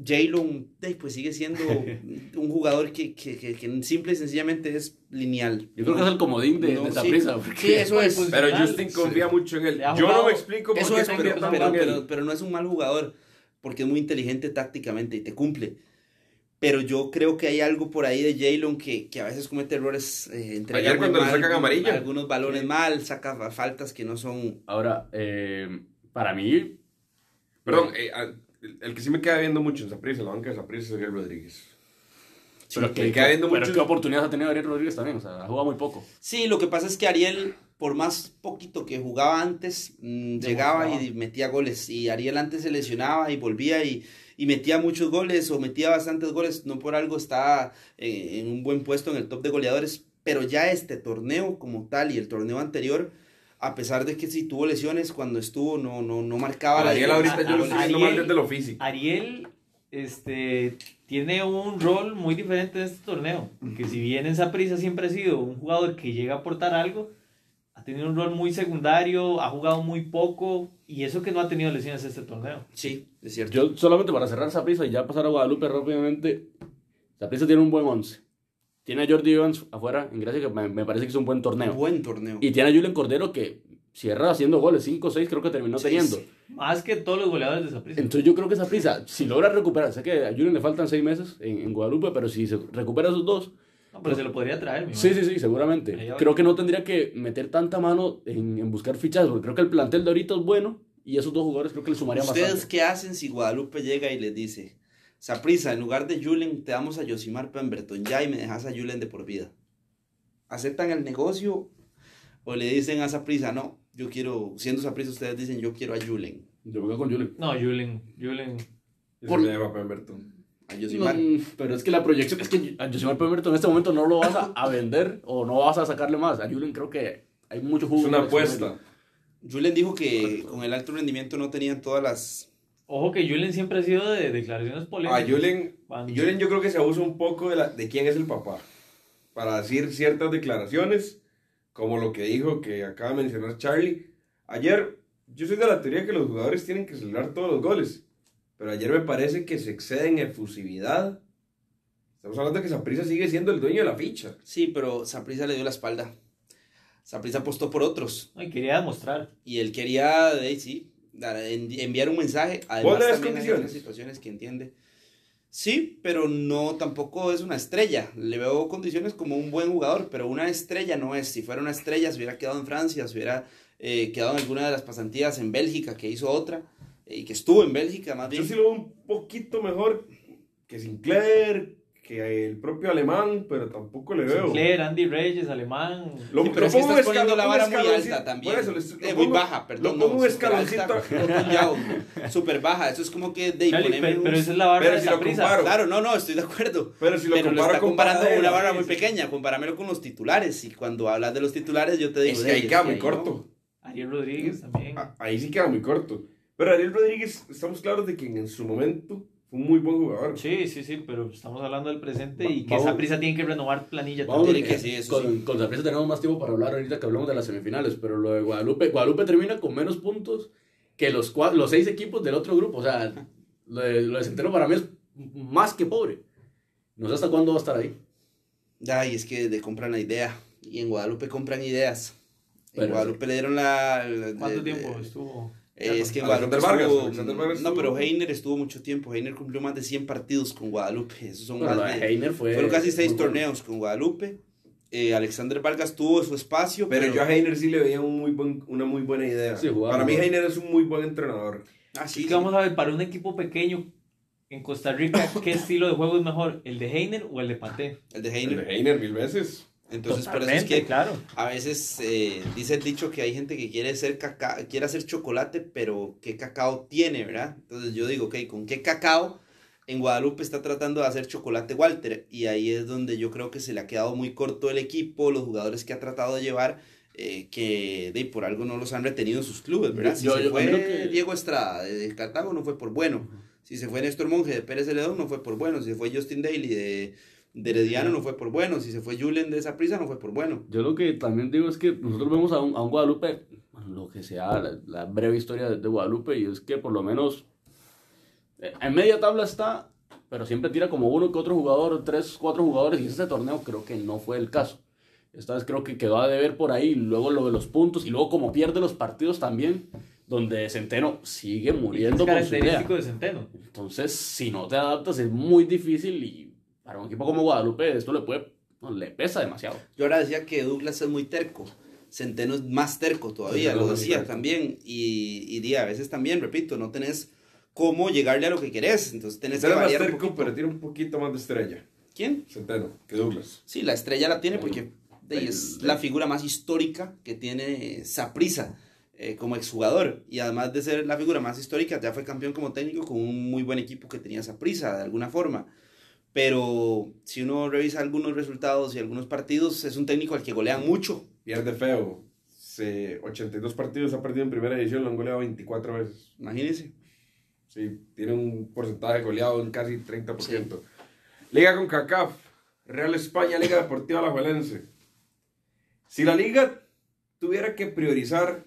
Jalen, pues sigue siendo un jugador que, que, que, que simple y sencillamente es lineal. Yo creo que es el comodín de, No, de sí. Saprissa, porque- Sí, eso es. Pero. Justin confía mucho en él. Le Yo no me explico por Eso qué es, pero, tanto pero, él. pero, pero no es un mal jugador, porque es muy inteligente tácticamente y te cumple. Pero yo creo que hay algo por ahí de Jalen que, que a veces comete errores. Eh, Ayer cuando le mal, sacan amarilla. Algunos balones mal, saca fa- faltas que no son. Ahora, eh, para mí, Perdón, eh, el- el que sí me queda viendo mucho en Saprissa, en la banca de Saprissa, es Ariel Rodríguez. pero, me que, queda viendo pero mucho- qué oportunidades ha tenido Ariel Rodríguez también, o sea, ha jugado muy poco. Sí, lo que pasa es que Ariel, por más poquito que jugaba antes, mm, llegaba y metía goles. Y Ariel antes se lesionaba y volvía y, y metía muchos goles o metía bastantes goles. No por algo está eh, en un buen puesto en el top de goleadores. Pero ya este torneo como tal y el torneo anterior, a pesar de que sí tuvo lesiones, cuando estuvo no, no, no marcaba la Ariel ahorita diferencia. yo lo estoy viendo Ariel- más desde lo físico. Ariel, este, tiene un rol muy diferente en este torneo. Porque si bien en Saprissa siempre ha sido un jugador que llega a aportar algo, ha tenido un rol muy secundario, ha jugado muy poco y eso que no ha tenido lesiones este torneo. Sí, es cierto. Yo solamente para cerrar Saprissa y ya pasar a Guadalupe rápidamente. Saprissa tiene un buen 11. Tiene a Jordi Evans afuera en Gracia que me, me parece que es un buen torneo. Buen torneo. Y tiene a Julian Cordero que cierra haciendo goles, 5 o 6 creo que terminó teniendo. Más que todos los goleadores de Saprissa. Entonces yo creo que esa prisa, si logra recuperar, sé que a Julian le faltan 6 meses en, en Guadalupe, pero si se recupera esos dos, No, pero se lo podría traer, mi sí, madre. sí, sí, seguramente. Creo que no tendría que meter tanta mano en, en buscar fichajes, porque creo que el plantel de ahorita es bueno y esos dos jugadores creo que le sumarían ¿Ustedes bastante. qué hacen si Guadalupe llega y les dice, Saprisa, en lugar de Julen, te damos a Yosimar Pemberton ya y me dejas a Julen de por vida? ¿Aceptan el negocio o le dicen a Saprisa, no, yo quiero, siendo Saprisa, ustedes dicen, yo quiero a Julen, Yo me quedo con Julian. No, Julen, Julen. Yo Por- se me llama Pemberton. a Yosimar? No, pero es que la proyección es que a Josimar Pemberton en este momento no lo vas a, a vender o no vas a sacarle más. A Julian creo que hay mucho jugo. Es una apuesta. Julen dijo que con el alto rendimiento no tenían todas las... Ojo que Julen siempre ha sido de declaraciones A polémicas. Julen, Cuando- Julen yo creo que se abusa un poco de, la, de quién es el papá. Para decir ciertas declaraciones, como lo que dijo que acaba de mencionar Charlie. Ayer, yo soy de la teoría que los jugadores tienen que celebrar todos los goles. Pero ayer me parece que se excede en efusividad. Estamos hablando de que Saprissa sigue siendo el dueño de la ficha. Sí, pero Saprisa le dio la espalda. Saprisa apostó por otros Ay, quería demostrar. y él quería, de, sí, enviar un mensaje. ¿Vos Además, ves también hay condiciones? otras situaciones que entiende. Sí, pero no tampoco es una estrella. Le veo condiciones como un buen jugador, pero una estrella no es. Si fuera una estrella, se hubiera quedado en Francia, se hubiera eh, quedado en alguna de las pasantías en Bélgica, que hizo otra, eh, y que estuvo en Bélgica más Yo bien. sí lo veo un poquito mejor que Sinclair, que el propio alemán, pero tampoco le veo. Sinclair, Andy Reyes, alemán. Lo- Sí, pero lo es que pongo estás un poniendo la un vara muy escaloncito- alta también. por eso, les- lo Eh, muy baja, perdón. Lo pongo no, un escaloncito. súper baja. Eso es como que de Charlie, ponerme pero, pero esa es la barra Pero de si lo comparo- Claro, no, no, estoy de acuerdo. Pero si lo pero lo comparo está con comparando Paradela, una barra muy pequeña. Compáramelo con los titulares. Y cuando hablas de los titulares, yo te digo. Es que "Ey, ahí queda que muy corto. Ariel Rodríguez también. Ah, Ahí sí queda muy corto. Pero Ariel Rodríguez, estamos claros de que en su momento un muy buen jugador. Sí, sí, sí, pero estamos hablando del presente y que esa prisa tiene que renovar planilla Vamos, también. Tiene que sí, eso con, sí. con Saprissa tenemos más tiempo para hablar ahorita que hablamos de las semifinales, pero lo de Guadalupe, Guadalupe termina con menos puntos que los, cua- los seis equipos del otro grupo. O sea, lo de, lo de Centeno para mí es más que pobre. No sé hasta cuándo va a estar ahí. Ay, es que de compran la idea. Y en Guadalupe compran ideas. En Guadalupe le dieron la. la- ¿Cuánto de- tiempo de- estuvo? Eh, es que en Alexander Guadalupe Vargas, estuvo- Vargas no, pero Heiner estuvo mucho tiempo. Heiner cumplió más de 100 partidos con Guadalupe. Esos son lo más de Heiner fue. fueron casi seis muy bueno. torneos con Guadalupe. Eh, Alexander Vargas tuvo su espacio. Pero Pero, yo a Heiner sí le veía un muy buen, una muy buena idea. Sí, jugaba Para mí Heiner es un muy buen entrenador. Ah, sí, Y sí. que vamos a ver, para un equipo pequeño en Costa Rica, ¿qué estilo de juego es mejor? ¿El de Heiner o el de Paté? El de El Heiner. de Heiner mil veces. Entonces, por eso es que claro. a veces eh, dice el dicho que hay gente que quiere ser caca quiere hacer chocolate, pero ¿qué cacao tiene, verdad? Entonces yo digo, ok, ¿con qué cacao en Guadalupe está tratando de hacer chocolate Walter? Y ahí es donde yo creo que se le ha quedado muy corto el equipo, los jugadores que ha tratado de llevar, eh, que de, por algo no los han retenido en sus clubes, ¿verdad? Si Yo- se yo- fue que- Diego Estrada de Cartago no fue por bueno. Si se fue Néstor Monge de Pérez Celedón no fue por bueno. Si se fue Justin Daly de, de Herediano no fue por bueno. Si se fue Julen de Saprissa no fue por bueno. Yo lo que también digo es que nosotros vemos a un, a un Guadalupe, bueno, lo que sea, la, la breve historia de, de Guadalupe, y es que por lo menos eh, en media tabla está, pero siempre tira como uno que otro jugador, tres, cuatro jugadores, y este torneo creo que no fue el caso. Esta vez creo que quedó a deber por ahí, luego lo de los puntos, y luego como pierde los partidos también, donde Centeno sigue Es muriendo con su idea. característico de Centeno. Entonces, si no te adaptas es muy difícil y para un equipo como Guadalupe esto le puede, no, le pesa demasiado. Yo ahora decía que Douglas es muy terco. Centeno es más terco todavía, Sí, lo decía también. Y, y di, a veces también, repito, no tenés cómo llegarle a lo que querés. Entonces tenés que Centeno es más variar un terco, poquito. pero tiene un poquito más de estrella. ¿Quién? Centeno, que Douglas. Sí, la estrella la tiene porque El- es la figura más histórica que tiene Saprisa como exjugador. Y además de ser la figura más histórica, ya fue campeón como técnico con un muy buen equipo que tenía Saprisa de alguna forma. Pero si uno revisa algunos resultados y algunos partidos, es un técnico al que golean mucho. Pierde feo. Se, 82 partidos ha perdido en primera edición, lo han goleado 24 veces. Imagínense. Sí, tiene un porcentaje goleado en casi 30%. Liga con CACAF, Real España, Liga Deportiva Alajuelense. Si la liga tuviera que priorizar,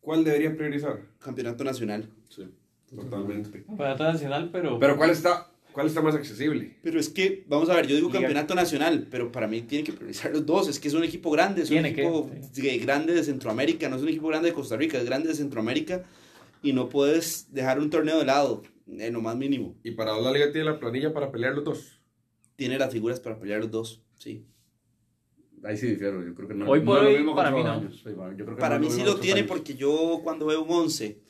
¿cuál debería priorizar? Campeonato nacional. Sí. Totalmente. Campeonato nacional, pero. Pero ¿cuál está, cuál está más accesible? Pero es que, vamos a ver, yo digo Liga. campeonato nacional, pero para mí tiene que priorizar los dos. Es que es un equipo grande, es un que, equipo grande de Centroamérica, no es un equipo grande de Costa Rica, es grande de Centroamérica y no puedes dejar un torneo de lado, en lo más mínimo. Y para la liga tiene la planilla para pelear los dos. Tiene las figuras para pelear los dos, sí. Ahí sí difiero, yo creo que no. Hoy por hoy, para mí no. años. Sí, bueno, yo creo que Para no mí sí lo tiene porque yo cuando veo un 11,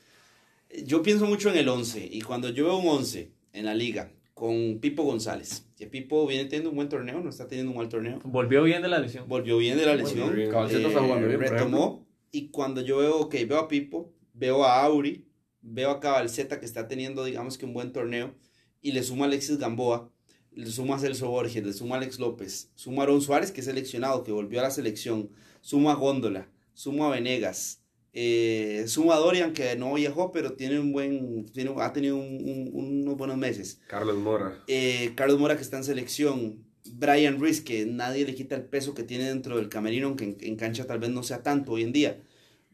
yo pienso mucho en el 11 y cuando yo veo un 11 en la liga con Pipo González, que Pipo viene teniendo un buen torneo, no está teniendo un mal torneo, Volvió bien de la lesión. volvió bien de la lesión, bien. Caballito está jugando bien, por retomó y cuando yo veo, ok, veo a Pipo, veo a Auri, veo a Cabalceta que está teniendo digamos que un buen torneo y le suma a Alexis Gamboa, le suma a Celso Borges, le suma a Alex López, suma a Aaron Suárez que es seleccionado, que volvió a la selección, suma a Góndola, suma a Venegas, eh, suma a Dorian que no viajó pero tiene un buen, tiene, ha tenido un- un- unos buenos meses. Carlos Mora. Eh, Carlos Mora que está en selección, Brian Ruiz que nadie le quita el peso que tiene dentro del camerino, aunque en, en cancha tal vez no sea tanto hoy en día.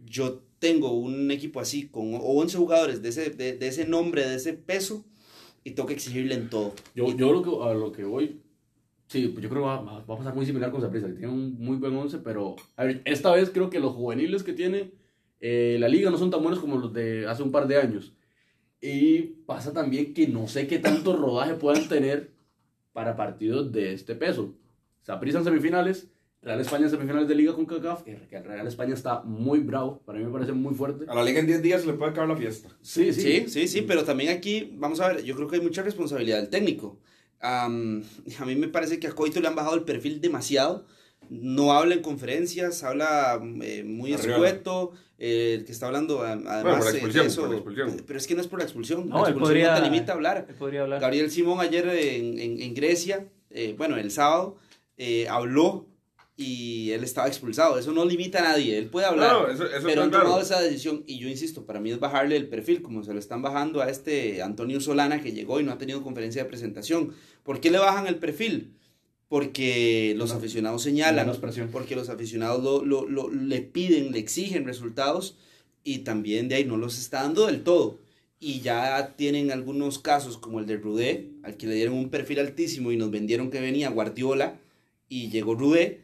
Yo tengo un equipo así con o 11 jugadores de ese, de, de ese nombre, de ese peso y tengo que exigirle en todo. Yo, yo lo que, a lo que voy, sí, pues yo creo que va, va a pasar muy similar con Saprissa, que tiene un muy buen 11, pero a ver, esta vez creo que los juveniles que tiene eh, la liga no son tan buenos como los de hace un par de años. Y pasa también que no sé qué tanto rodaje puedan tener para partidos de este peso. Saprissa en semifinales, Real España en semifinales de liga con CACAF, el Real España está muy bravo, para mí me parece muy fuerte. A la liga en 10 días se le puede acabar la fiesta. Sí, sí. Sí, sí, sí, pero también aquí, vamos a ver, yo creo que hay mucha responsabilidad del técnico. Am, a mí me parece que a Coito le han bajado el perfil demasiado. No habla en conferencias, habla eh, muy escueto. Eh, el que está hablando, además. Bueno, por la eh, de expulsión, eso- por la expulsión. Pero es que no es por la expulsión. No, la expulsión podría- no te limita a hablar. Él podría hablar. Gabriel Simón ayer en, en- en Grecia, eh, bueno, el sábado, eh, habló y él estaba expulsado. Eso no limita a nadie, él puede hablar. No, no, eso, eso pero han claro. tomado esa decisión y yo insisto, para mí es bajarle el perfil, como se lo están bajando a este Antonio Solana que llegó y no ha tenido conferencia de presentación. ¿Por qué le bajan el perfil? Porque los No, aficionados señalan, porque los aficionados lo, lo- lo- le piden, le exigen resultados y también de ahí no los está dando del todo. Y ya tienen algunos casos como el de Rudé, al que le dieron un perfil altísimo y nos vendieron que venía Guardiola y llegó Rudé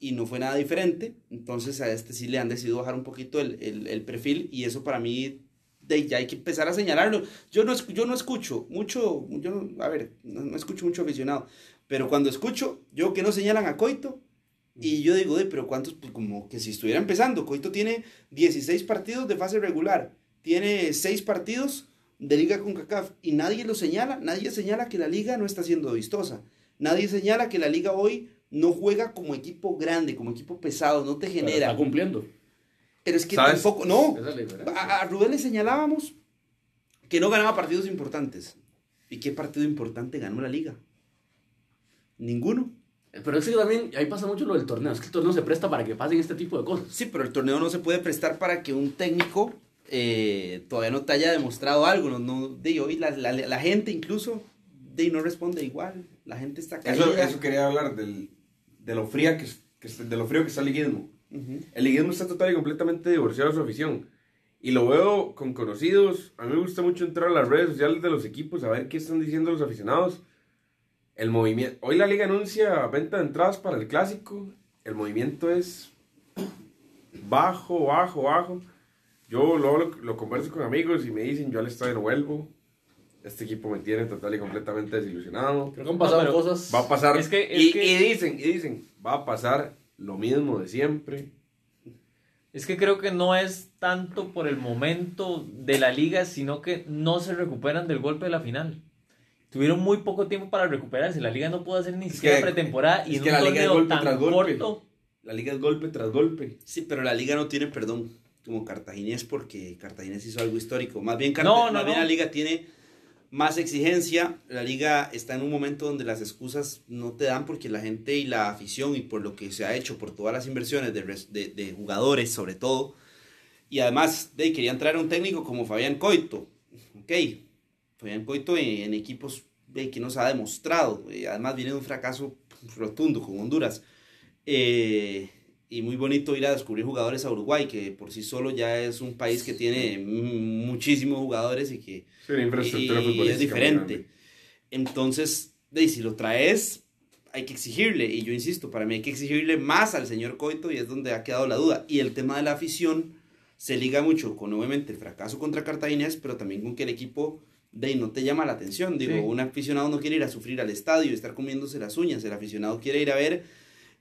y no fue nada diferente. Entonces a este sí le han decidido bajar un poquito el, el- el perfil y eso para mí de, ya hay que empezar a señalarlo. Yo no, yo no escucho mucho, yo no- a ver, no, no escucho mucho aficionado, pero cuando escucho, yo que no señalan a Coito, y yo digo, "Ey, pero ¿cuántos? Pues como que si estuviera empezando, Coito tiene 16 partidos de fase regular, tiene 6 partidos de liga con CACAF y nadie lo señala, nadie señala que la liga no está siendo vistosa, nadie señala que la liga hoy no juega como equipo grande, como equipo pesado, no te Pero genera. está cumpliendo. Pero es que ¿Sabes? tampoco, no, a, a Rubén le señalábamos que no ganaba partidos importantes. ¿Y qué partido importante ganó la liga? Ninguno. Pero es que también ahí pasa mucho lo del torneo. Es que el torneo se presta para que pasen este tipo de cosas. Sí, pero el torneo no se puede prestar para que un técnico eh, todavía no te haya demostrado algo. No, no- de hoy la, la- la gente incluso de no responde igual. La gente está caída. Eso, eso quería hablar del, de lo fría que, es- que de lo frío que está el liguismo. El liguismo está total y completamente divorciado de su afición. Y lo veo con conocidos. A mí me gusta mucho entrar a las redes sociales de los equipos a ver qué están diciendo los aficionados. El movimiento. Hoy la liga anuncia venta de entradas para el clásico. El movimiento es bajo, bajo, bajo. Yo luego lo, lo converso con amigos y me dicen, yo al estadio no vuelvo. Este equipo me tiene total y completamente desilusionado. Creo que han pasado cosas. Va a pasar. Es que- es y, que- y dicen, y dicen, va a pasar lo mismo de siempre. Es que creo que no es tanto por el momento de la liga, sino que no se recuperan del golpe de la final. Tuvieron muy poco tiempo para recuperarse. La liga no pudo hacer ni Es siquiera que- pretemporada y es en que un la liga es golpe tan tras golpe. corto. La liga es golpe tras golpe. Sí, pero la liga no tiene perdón como Cartaginés porque Cartaginés hizo algo histórico. Más bien, Carta- No, no, más bien no. la liga tiene más exigencia. La liga está en un momento donde las excusas no te dan porque la gente y la afición y por lo que se ha hecho, por todas las inversiones de, res- de- de jugadores sobre todo. Y además, de, querían traer a un técnico como Fabián Coito. Ok, Fabián Coito en, en equipos eh, que nos ha demostrado. eh, además viene de un fracaso rotundo con Honduras. Eh, y muy bonito ir a descubrir jugadores a Uruguay, que por sí solo ya es un país que tiene muchísimos jugadores y que Sí, y futbolística es diferente. Entonces, de, si lo traes, hay que exigirle. Y yo insisto, para mí hay que exigirle más al señor Coito y es donde ha quedado la duda. Y el tema de la afición se liga mucho con, obviamente, el fracaso contra Cartaginés, pero también con que el equipo de ahí no te llama la atención. Digo, Sí. un aficionado no quiere ir a sufrir al estadio y estar comiéndose las uñas. El aficionado quiere ir a ver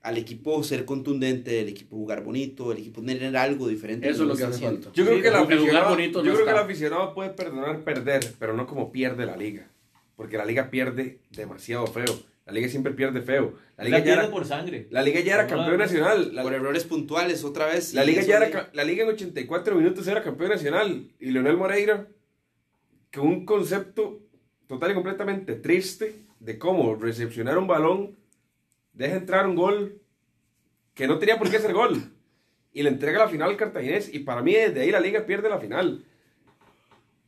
al equipo ser contundente, el equipo jugar bonito, el equipo tener algo diferente. Eso es lo que está hace haciendo. falta. Yo creo Sí, que el aficionado, bonito yo no creo que el aficionado puede perdonar perder, pero no como pierde la liga. Porque la liga pierde demasiado feo. La liga siempre pierde feo. La liga, La ya era, pierde por sangre. la liga ya era No, campeón nacional. La, Por errores puntuales, otra vez. la liga ya era la liga en 84 minutos era campeón nacional. Y Leonel Moreira, con un concepto total y completamente triste de cómo recepcionar un balón, deja entrar un gol que no tenía por qué ser gol. Y le entrega la final al cartaginés. Y para mí, desde ahí la liga pierde la final.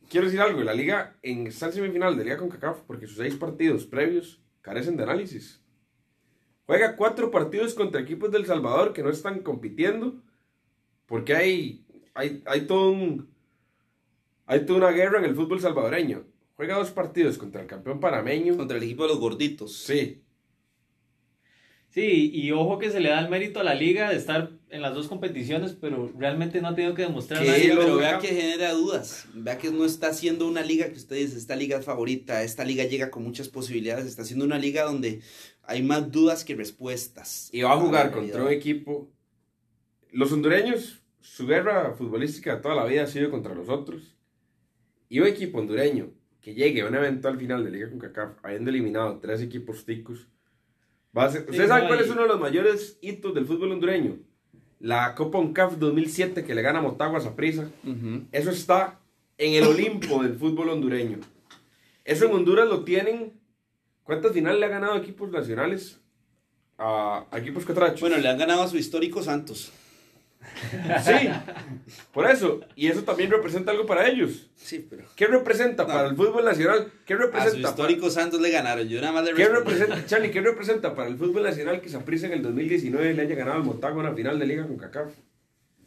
Quiero decir algo, la liga en está en semifinal de Liga con CACAF porque sus seis partidos previos carecen de análisis. Juega cuatro partidos contra equipos del Salvador que no están compitiendo porque hay, hay, hay todo un, hay toda una guerra en el fútbol salvadoreño. Juega dos partidos contra el campeón panameño. Contra el equipo de los gorditos. Sí, Sí, y ojo que se le da el mérito a la liga de estar en las dos competiciones, pero realmente no ha tenido que demostrar Que, nada. Pero vea que genera dudas. Vea que no está haciendo una liga que usted dice, esta liga es favorita, esta liga llega con muchas posibilidades. Está haciendo una liga donde hay más dudas que respuestas. y va a jugar contra un equipo. Los hondureños, su guerra futbolística toda la vida ha sido contra los otros. Y un equipo hondureño que llegue a un eventual final de Liga con CACAF, habiendo eliminado tres equipos ticos, va a ser. Sí, ¿Ustedes saben cuál es uno de los mayores hitos del fútbol hondureño? La Copa UNCAF 2007 que le gana Motagua a prisa. Eso está en el Olimpo del fútbol hondureño. Eso en Honduras lo tienen. ¿Cuántas finales le ha ganado equipos nacionales a, a equipos catrachos? Bueno, le han ganado a su histórico Santos. Sí, por eso. Y eso también representa algo para ellos. Sí, pero. ¿Qué representa No. para el fútbol nacional? ¿Qué A su representa? para- histórico Santos le ganaron. Yo nada más le ¿Qué representa, Charlie, qué representa para el fútbol nacional que Saprissa en el 2019 le haya ganado al Motagua una final de Liga con CACAF?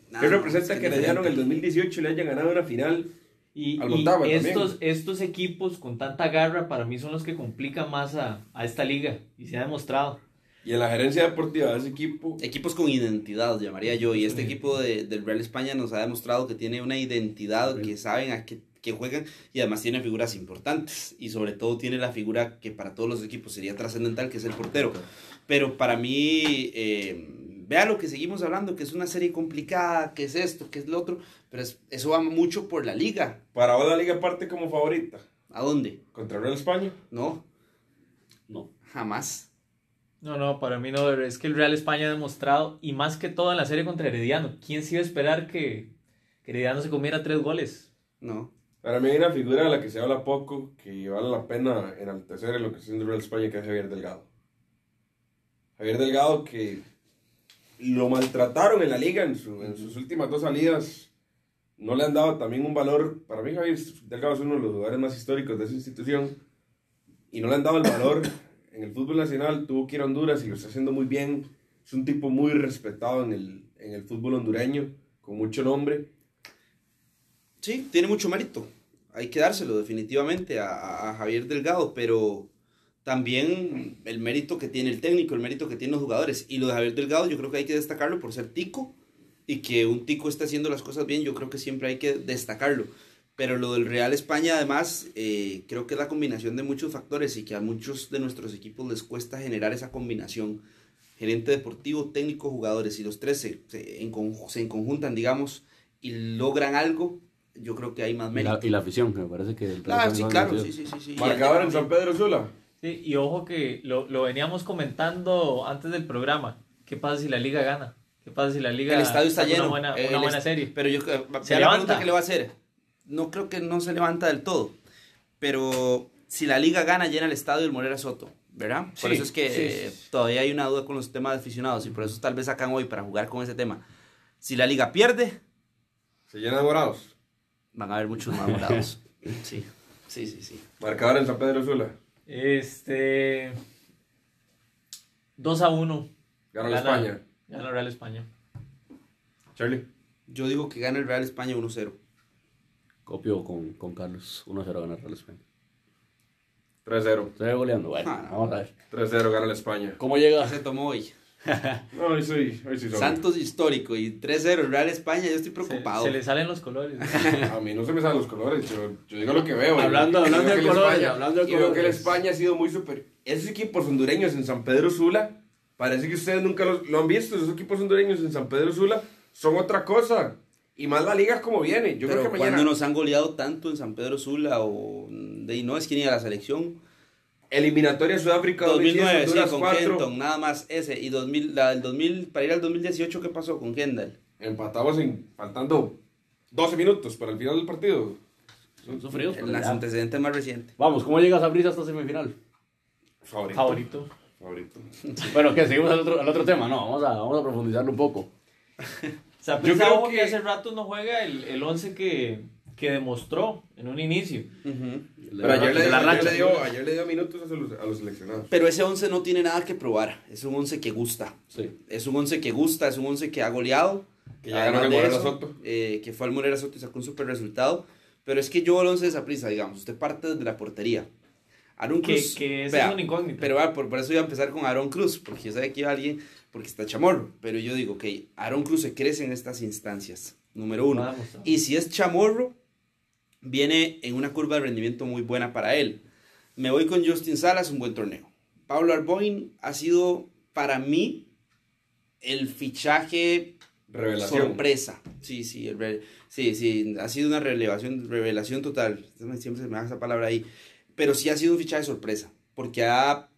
¿Qué no, representa es que Herediano en el diferente. 2018 le haya ganado una final? Y, Al y Motagua también. estos, estos equipos con tanta garra para mí son los que complican más a, a esta liga y se ha demostrado. Y en la gerencia deportiva de ese equipo, Equipos con identidad, llamaría yo. Y este Sí. equipo de, del Real España nos ha demostrado que tiene una identidad, Sí. que saben a qué, qué juegan y además tiene figuras importantes. Y sobre todo tiene la figura que para todos los equipos sería trascendental, que es el portero. Pero para mí, eh, vea lo que seguimos hablando, que es una serie complicada, que es esto, que es lo otro. Pero es- eso va mucho por la liga. para vos la liga parte como favorita ¿A dónde? contra Real España. No, No. jamás. No, no, para mí no, es que el Real España ha demostrado, y más que todo en la serie contra Herediano, ¿quién se iba a esperar que, que Herediano se comiera tres goles? No. Para mí hay una figura de la que se habla poco, que vale la pena enaltecer en lo que está haciendo Real España, que es Javier Delgado. Javier Delgado que lo maltrataron en la liga en, su- en sus últimas dos salidas. No le han dado también un valor. Para mí Javier Delgado es uno de los jugadores más históricos de esa institución. Y no le han dado el valor en el fútbol nacional. Tuvo que ir a Honduras y lo está haciendo muy bien. Es un tipo muy respetado en el, en el fútbol hondureño, con mucho nombre. Sí, tiene mucho mérito. Hay que dárselo definitivamente a, a- Javier Delgado, pero también el mérito que tiene el técnico, el mérito que tienen los jugadores. Y lo de Javier Delgado yo creo que hay que destacarlo por ser tico y que un tico esté haciendo las cosas bien, yo creo que siempre hay que destacarlo. Pero lo del Real España además eh, creo que es la combinación de muchos factores y que a muchos de nuestros equipos les cuesta generar esa combinación. Gerente deportivo, técnico, jugadores, y los tres se, se, en se enconjuntan, digamos, y logran algo, yo creo que hay más Y mérito. la, y la afición, que me parece que... el Ah, sí, claro, sí, sí, sí. sí. Marcador en Y- San Pedro Sula. Sí, y ojo que lo, lo veníamos comentando antes del programa. ¿Qué pasa si la liga gana? ¿Qué pasa si la liga El estadio está lleno. Una buena, una buena serie. Pero yo, Se la pregunta que le va a hacer, no creo que no se levanta del todo, pero si la liga gana, llena el estadio del Morera Soto, ¿verdad? Por eso es que sí, eh, todavía hay una duda con los temas de aficionados y por eso tal vez sacan hoy para jugar con ese tema. Si la liga pierde, Se llena de morados. van a haber muchos más morados. Sí, sí, sí, sí. Marcador en San Pedro Sula. Este. 2 a 1. Gana la España. Gana Real España. Charlie. Yo digo que gana el Real España 1-0. Copio con, con Carlos. 1-0 gana Real España. 3-0. Se ve goleando. Bueno, Ah, vamos a ver. 3-0 gana la España. ¿Cómo llega? Se tomó hoy. No, hoy sí, hoy sí son. Santos histórico y 3-0 el Real España. Yo estoy preocupado. se le salen los colores. A mí no se me salen los colores, yo, yo digo lo que veo. Hablando- Yo hablando de que el colores, España- hablando de y veo que el colores. España ha sido muy superior. Esos equipos hondureños en San Pedro Sula, parece que ustedes nunca los, lo han visto, esos equipos hondureños en San Pedro Sula son otra cosa. Y más la liga es como viene. Yo Pero creo que cuando mañana nos han goleado tanto en San Pedro Sula o de ahí no es que ni a la selección. eliminatoria Sudáfrica 2009, 2010, sí, con 4. Kenton, nada más ese. Y 2000, la del 2000, para ir al 2018, ¿qué pasó con Kendall? Empatamos en, faltando 12 minutos para el final del partido. Son sufridos. El antecedente más reciente. Vamos, ¿cómo llega Saprissa a esta semifinal? Favorito. Favorito. Favorito. Bueno, ¿qué? Seguimos al otro, al otro tema. No, vamos a, vamos a profundizarlo un poco. Saprissa, creo ojo, que- hace rato no juega el, el 11 que, que demostró en un inicio. Pero ayer le, la ayer le dio, ayer le dio minutos a los, a los seleccionados. Pero ese 11 no tiene nada que probar. Es un 11 que gusta. Sí. Es un 11 que gusta, es un 11 que ha goleado. Que ya ganó el de Morera eso, Soto. eh, que fue al Morera Soto y sacó un super resultado. Pero es que yo el 11 de esa prisa, digamos, usted parte desde la portería. Aaron Que, Cruz. que esa vea, es una incógnita. Pero va, por, por eso iba a empezar con Aaron Cruz, porque yo sabía que iba alguien, porque está chamorro. Pero yo digo, ok, Aaron Cruz se crece en estas instancias, número uno. Vamos, vamos. Y si es chamorro, viene en una curva de rendimiento muy buena para él. Me voy con Justin Salas, un buen torneo. Pablo Arboin ha sido para mí el fichaje Revelación. sorpresa. Sí, sí, el re- sí, sí, ha sido una revelación, revelación total. Siempre se me da esa palabra ahí. Pero sí ha sido un fichaje sorpresa, porque ha,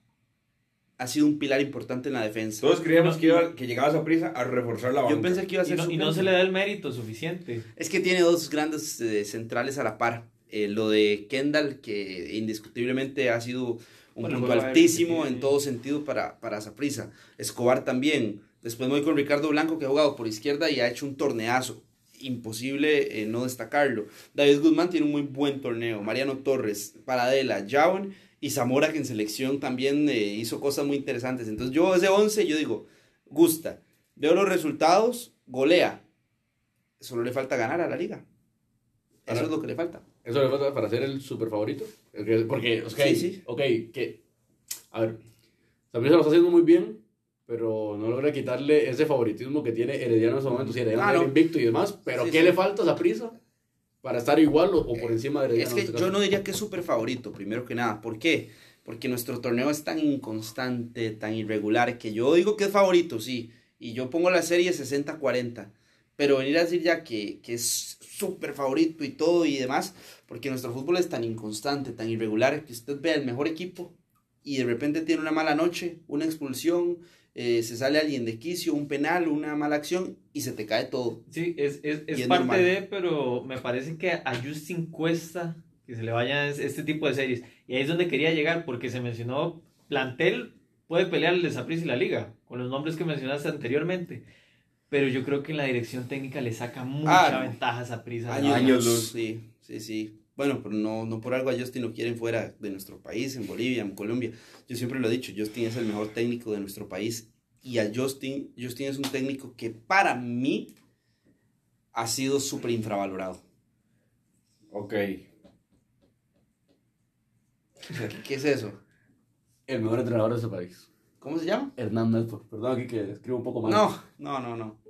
ha sido un pilar importante en la defensa. Todos creíamos No, que, iba, que llegaba esa prisa a reforzar la banca. Yo pensé que iba a Y ser no, y no se le da el mérito suficiente. Es que tiene dos grandes eh, centrales a la par. Eh, lo de Kendall, que indiscutiblemente ha sido un Bueno, punto altísimo en todo sentido para, para Saprissa. Escobar también. Después me voy con Ricardo Blanco, que ha jugado por izquierda y ha hecho un torneazo. Imposible eh, no destacarlo. David Guzmán tiene un muy buen torneo. Mariano Torres, Paradela, Jaun y Zamora, que en selección también eh, hizo cosas muy interesantes. Entonces yo ese 11, yo digo, gusta. Veo los resultados, golea. Solo le falta ganar a la liga. Eso Ahora- es lo que le falta. ¿Eso le falta para ser el super favorito? Porque, ok, Sí, sí. ok, que... A ver, Saprissa lo está haciendo muy bien, pero no logra quitarle ese favoritismo que tiene Herediano en ese momento. Sí, Herediano Ah, no. invicto y demás, pero Sí, ¿qué le falta a Saprissa para estar igual o, o por encima de? Es que yo no diría que es súper favorito, primero que nada. ¿Por qué? Porque nuestro torneo es tan inconstante, tan irregular, que yo digo que es favorito, sí. Y yo pongo la serie 60-40. Pero venir a decir ya que, que es súper favorito y todo y demás, porque nuestro fútbol es tan inconstante, tan irregular, que usted vea el mejor equipo y de repente tiene una mala noche, una expulsión, eh, se sale alguien de quicio, un penal, una mala acción y se te cae todo. Sí, es, es, es parte normal. de, pero me parece que a Justin cuesta que se le vayan es- este tipo de series. Y ahí es donde quería llegar, porque se mencionó, plantel puede pelear el Saprissa y la liga, con los nombres que mencionaste anteriormente. Pero yo creo que en la dirección técnica le saca mucha Ah, ventaja a Saprissa. Años, Años. Sí, sí, sí. Bueno, pero no, no por algo a Justin lo quieren fuera de nuestro país, en Bolivia, en Colombia. Yo siempre lo he dicho, Justin es el mejor técnico de nuestro país. Y a Justin, Justin es un técnico que para mí ha sido súper infravalorado. Ok. ¿Qué es eso? El mejor entrenador de este país. ¿Cómo se llama? Hernán Medford. Perdón aquí que escribo un poco mal. No, no, no, no.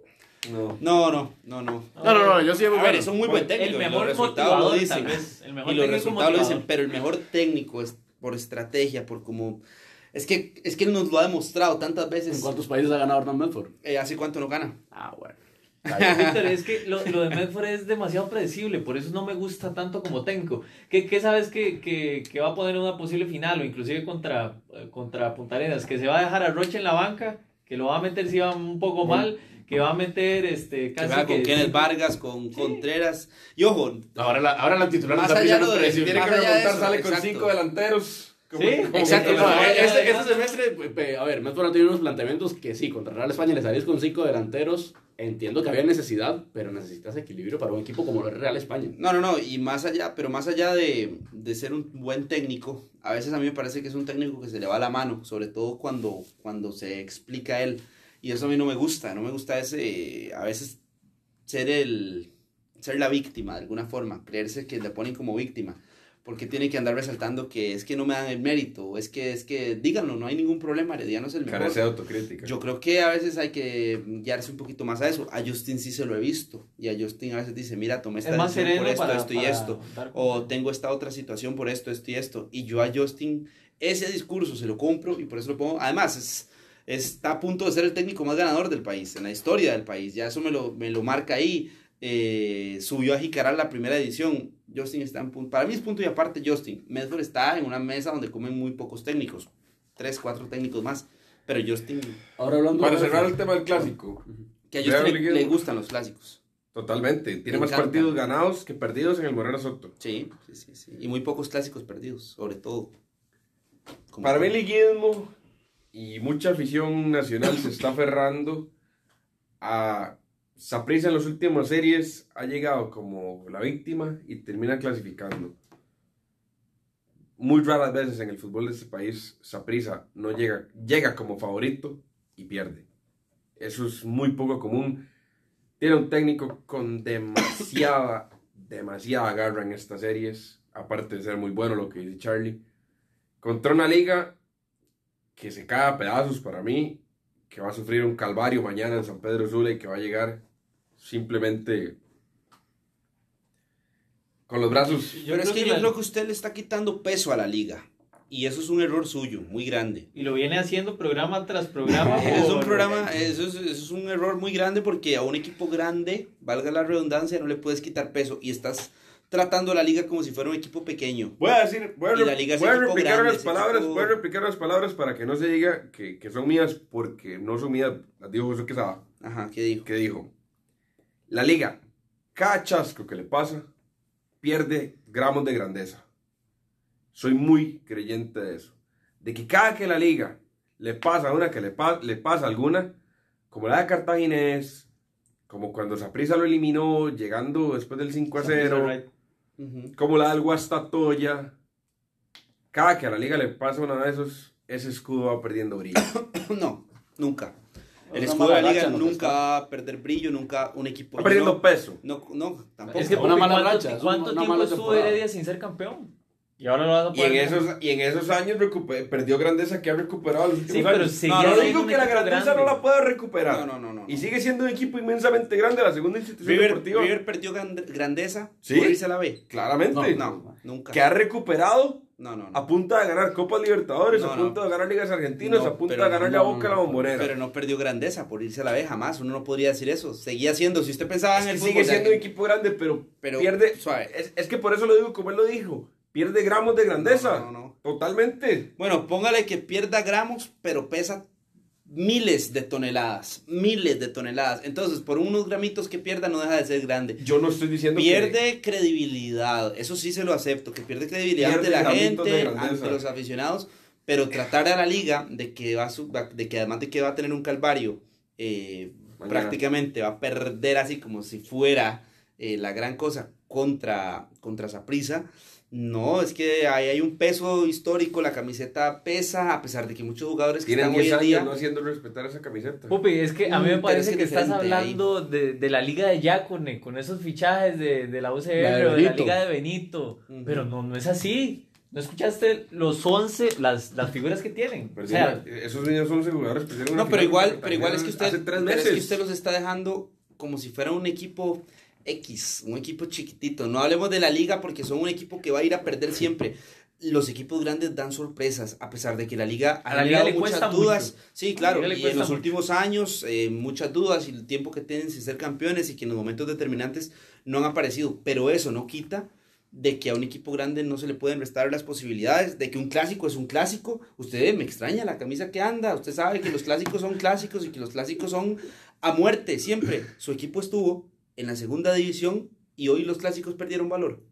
No. No, no, no, no. no, no, no, yo sí muy A ver, bueno. es un muy buen técnico. el mejor los resultados lo dicen. vez. El mejor y los técnico resultados lo dicen, pero el mejor técnico es por estrategia, por como... Es que, es que él nos lo ha demostrado tantas ¿En veces. cuántos países ha ganado Hernán Medford? Eh, ¿Hace cuánto no gana? Ah, bueno. Víctor, es que lo, lo de Medford es demasiado predecible, por eso no me gusta tanto como técnico. ¿Qué, qué sabes que, que, que va a poner en una posible final o inclusive contra, eh, contra Punta Arenas? Que se va a dejar a Roche en la banca, que lo va a meter si va un poco mal, que va a meter este Que casi juega con que- Kenneth Vargas, con Contreras. Y ojo, Ahora la, ahora la titular Más allá lo de-. Tiene Más que allá de remontar, eso, sale con exacto. cinco delanteros. Como- Sí, como- Exacto, no, este, este semestre, a ver, Medford ha tenido unos planteamientos que sí, contra Real España le salís con cinco delanteros. Entiendo que había necesidad, pero necesitas equilibrio para un equipo como el Real España. No, no, no, y más allá, pero más allá de, de ser un buen técnico, a veces a mí me parece que es un técnico que se le va la mano, sobre todo cuando, cuando se explica él, y eso a mí no me gusta, no me gusta ese, a veces ser el, ser la víctima de alguna forma, creerse que le ponen como víctima, porque tiene que andar resaltando que es que no me dan el mérito, o es que, es que, díganlo, no hay ningún problema, Herediano es el mejor. Carece de autocrítica. Yo creo que a veces hay que guiarse un poquito más a eso. A Justin sí se lo he visto. Y a Justin a veces dice, mira, tomé esta Es más decisión por esto, para, esto y esto. dar O tengo esta otra situación por esto, esto y esto. Y yo a Justin ese discurso se lo compro y por eso lo pongo. Además, es, está a punto de ser el técnico más ganador del país, en la historia del país. Ya eso me lo, me lo marca ahí. Eh, subió a Jicaral la primera edición. Justin está en punto. Para mí es punto y aparte Justin. Medford está en una mesa donde comen muy pocos técnicos. Tres, cuatro técnicos más. Pero Justin Ahora hablando Para cerrar el tema del clásico, que a Justin le, gustan los clásicos. totalmente. Tiene Me más encanta. partidos ganados que perdidos en el Moreno Soto. Sí, sí, sí, sí. Y muy pocos clásicos perdidos, sobre todo. Como- Para mí el liguismo y mucha afición nacional se está aferrando a Saprissa en las últimas series ha llegado como la víctima y termina clasificando. Muy raras veces en el fútbol de este país Saprissa no llega, llega como favorito y pierde. Eso es muy poco común. Tiene un técnico con demasiada, demasiada garra en estas series, aparte de ser muy bueno lo que dice Charlie contra una liga que se cae a pedazos para mí, que va a sufrir un calvario mañana en San Pedro Sula y que va a llegar simplemente con los brazos. Yo Pero es que que yo la- creo que usted le está quitando peso a la liga. Y eso es un error suyo, muy grande. Y lo viene haciendo programa tras programa. Es un programa, eso es, eso es un error muy grande porque a un equipo grande, valga la redundancia, no le puedes quitar peso y estás tratando a la liga como si fuera un equipo pequeño. Voy a decir, voy a, Y la liga voy a replicar grande, las palabras, equipo- voy a replicar las palabras para que no se diga que, que son mías porque no son mías, las dijo José Quesada, Ajá, ¿qué dijo? que dijo, la liga, cada chasco que le pasa, pierde gramos de grandeza. Soy muy creyente de eso. De que cada que la liga le pasa una que le, pa- le pasa alguna, como la de Cartaginés, como cuando Saprissa lo eliminó llegando después del 5 a 0, Como la del Guastatoya, cada que a la liga le pasa una de esos, ese escudo va perdiendo brillo. No, nunca. El escudo de la liga nunca va a perder brillo, nunca un equipo... Va perdiendo no, peso. no, no, tampoco. Es que Una mala ¿cuánto, racha, ¿cuánto una tiempo estuvo. Heredia sin ser campeón? Y ahora lo vas a Y en poder- esos, y en esos años perdió grandeza que ha recuperado los Sí, pero años. no, no siendo digo que la grandeza grande. no la pueda recuperar. No, no, no, no. Y sigue siendo un equipo inmensamente grande, la segunda institución River, deportiva. River perdió gran- grandeza ¿Sí? por irse a la B. Claramente. No, nunca. Que ha recuperado No, no, no. a punta de ganar Copas Libertadores, No, a no. punta de ganar Ligas Argentinas, No, a punta de ganar no, la boca no, la bombonera. Pero no perdió grandeza por irse a la B, jamás. Uno no podría decir eso. Seguía siendo, si usted pensaba Es en que el sigue fútbol, siendo ya un equipo grande, pero, Pero, pierde. suave. Es, es que por eso lo digo como él lo dijo. Pierde gramos de grandeza. No, no, no. Totalmente. Bueno, póngale que pierda gramos, pero pesa miles de toneladas. Miles de toneladas. Entonces, por unos gramitos que pierda, no deja de ser grande. Yo no estoy diciendo que. Pierde credibilidad, eso sí se lo acepto, que pierde credibilidad Pierde ante la gente, ante los aficionados, pero tratar a la liga de que va a su- de que además de que va a tener un calvario, eh, prácticamente va a perder así como si fuera eh, la gran cosa contra contra Saprissa. No, es que ahí hay un peso histórico, la camiseta pesa, a pesar de que muchos jugadores que Tienen están hoy 10 en años día... no haciendo respetar esa camiseta. Pupi, es que a mí Mm, me pero parece que que es estás hablando de, de la liga de Yacone, con esos fichajes de, de la UCR o de la liga de Benito. Pero no, no es así. ¿No escuchaste los 11, las, las figuras que tienen? O sea, esos niños son jugadores. perdieron una No, pero igual, pero igual es que usted, Hace tres pero meses. es que usted los está dejando como si fuera un equipo X, un equipo chiquitito. No hablemos de la liga porque son un equipo que va a ir a perder siempre. Los equipos grandes dan sorpresas, a pesar de que la liga ha la liga generado le muchas dudas. mucho. Sí, claro, y en los mucho. últimos años eh, muchas dudas y el tiempo que tienen sin ser campeones y que en los momentos determinantes no han aparecido. Pero eso no quita de que a un equipo grande no se le pueden restar las posibilidades, de que un clásico es un clásico. Usted me extraña la camisa que anda, usted sabe que los clásicos son clásicos y que los clásicos son a muerte siempre. Su equipo estuvo en la segunda división y hoy los clásicos perdieron valor.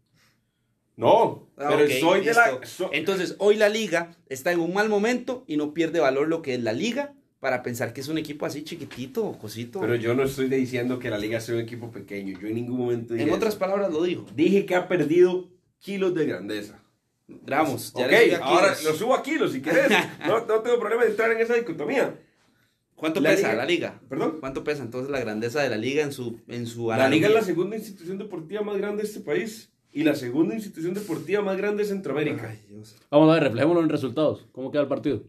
No, Ah, pero soy de la... so- Entonces, hoy la liga está en un mal momento y no pierde valor lo que es la liga para pensar que es un equipo así chiquitito o cosito. Pero yo no estoy diciendo que la liga sea un equipo pequeño. Yo en ningún momento dije en otras eso. palabras lo digo. Dije que ha perdido kilos de grandeza. Gramos. ya ok, ahora lo subo a kilos si querés. no, no tengo problema de entrar en esa dicotomía. ¿Cuánto La pesa liga- la liga? ¿Perdón? ¿Cuánto pesa entonces la grandeza de la liga en su en su La liga es la segunda institución deportiva más grande de este país. Y la segunda institución deportiva más grande de Centroamérica. Ay, Dios. Vamos a ver, reflejémoslo en resultados. ¿Cómo queda el partido?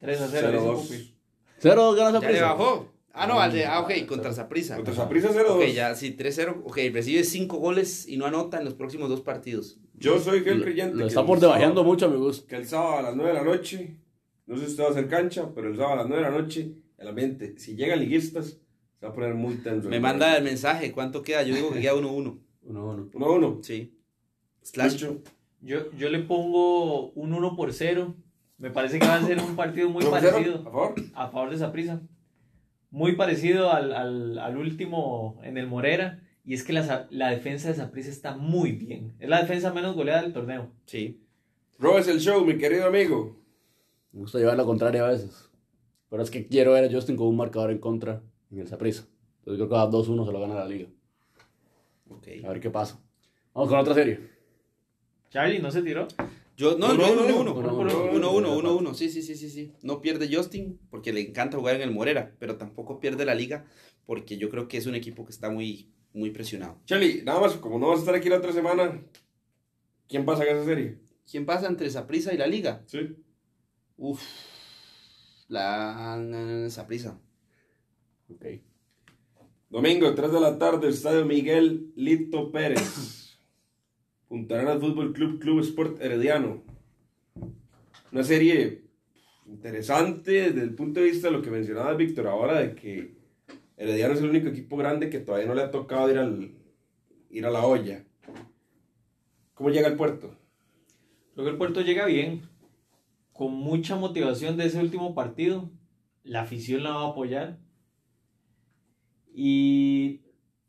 3 a 0. dice 0-2. Pupi. Cero ganas a Ya le bajó. Ah, no, al de, ah, ok, contra Saprissa. Contra Saprissa 0-2. Ok, ya, sí, 3-0. Ok, recibe 5 goles y no anota en los próximos dos partidos. Yo soy fiel Lo, creyente. lo que está por debajeando mucho a mi gusto. Que el sábado a las 9 de la noche, no sé si usted va a hacer cancha, pero el sábado a las 9 de la noche, el ambiente, si llegan liguistas, se va a poner muy tenso. Me manda el mensaje, ¿cuánto queda? Yo digo que queda 1-1. Uno, uno. 1 a 1. Sí. Slash. Yo, yo le pongo un 1 por 0. Me parece que va a ser un partido muy parecido A favor. a favor de Saprissa. Muy parecido al, al, al último en el Morera. Y es que la, la defensa de Saprissa está muy bien. Es la defensa menos goleada del torneo. Sí. Robes el show, mi querido amigo. Me gusta llevar la contraria a veces. Pero es que quiero ver a Justin con un marcador en contra en el Saprissa. Entonces creo que a 2-1 se lo gana la liga. Ok. A ver qué pasa. Vamos con otra serie. Charlie, ¿no se tiró? Yo, no, Uno, yo uno, 1-1. uno, 1-1, uno, 1-1. Sí, sí, sí, sí, sí. No pierde Justin porque le encanta jugar en el Morera, pero tampoco pierde la liga porque yo creo que es un equipo que está muy, muy presionado. Charlie, nada más, como no vas a estar aquí la otra semana, ¿quién pasa en esa serie? ¿Quién pasa entre Saprissa y la liga? Sí. Uf. La Saprissa. Ok. Domingo, 3 de la tarde, Estadio Miguel Lito Pérez. Punta Arenas Fútbol Club, Club Sport Herediano. Una serie interesante desde el punto de vista de lo que mencionaba Víctor ahora, de que Herediano es el único equipo grande que todavía no le ha tocado ir, al, ir a la olla. ¿Cómo llega al puerto? Creo que el puerto llega bien. Con mucha motivación de ese último partido. La afición la va a apoyar. Y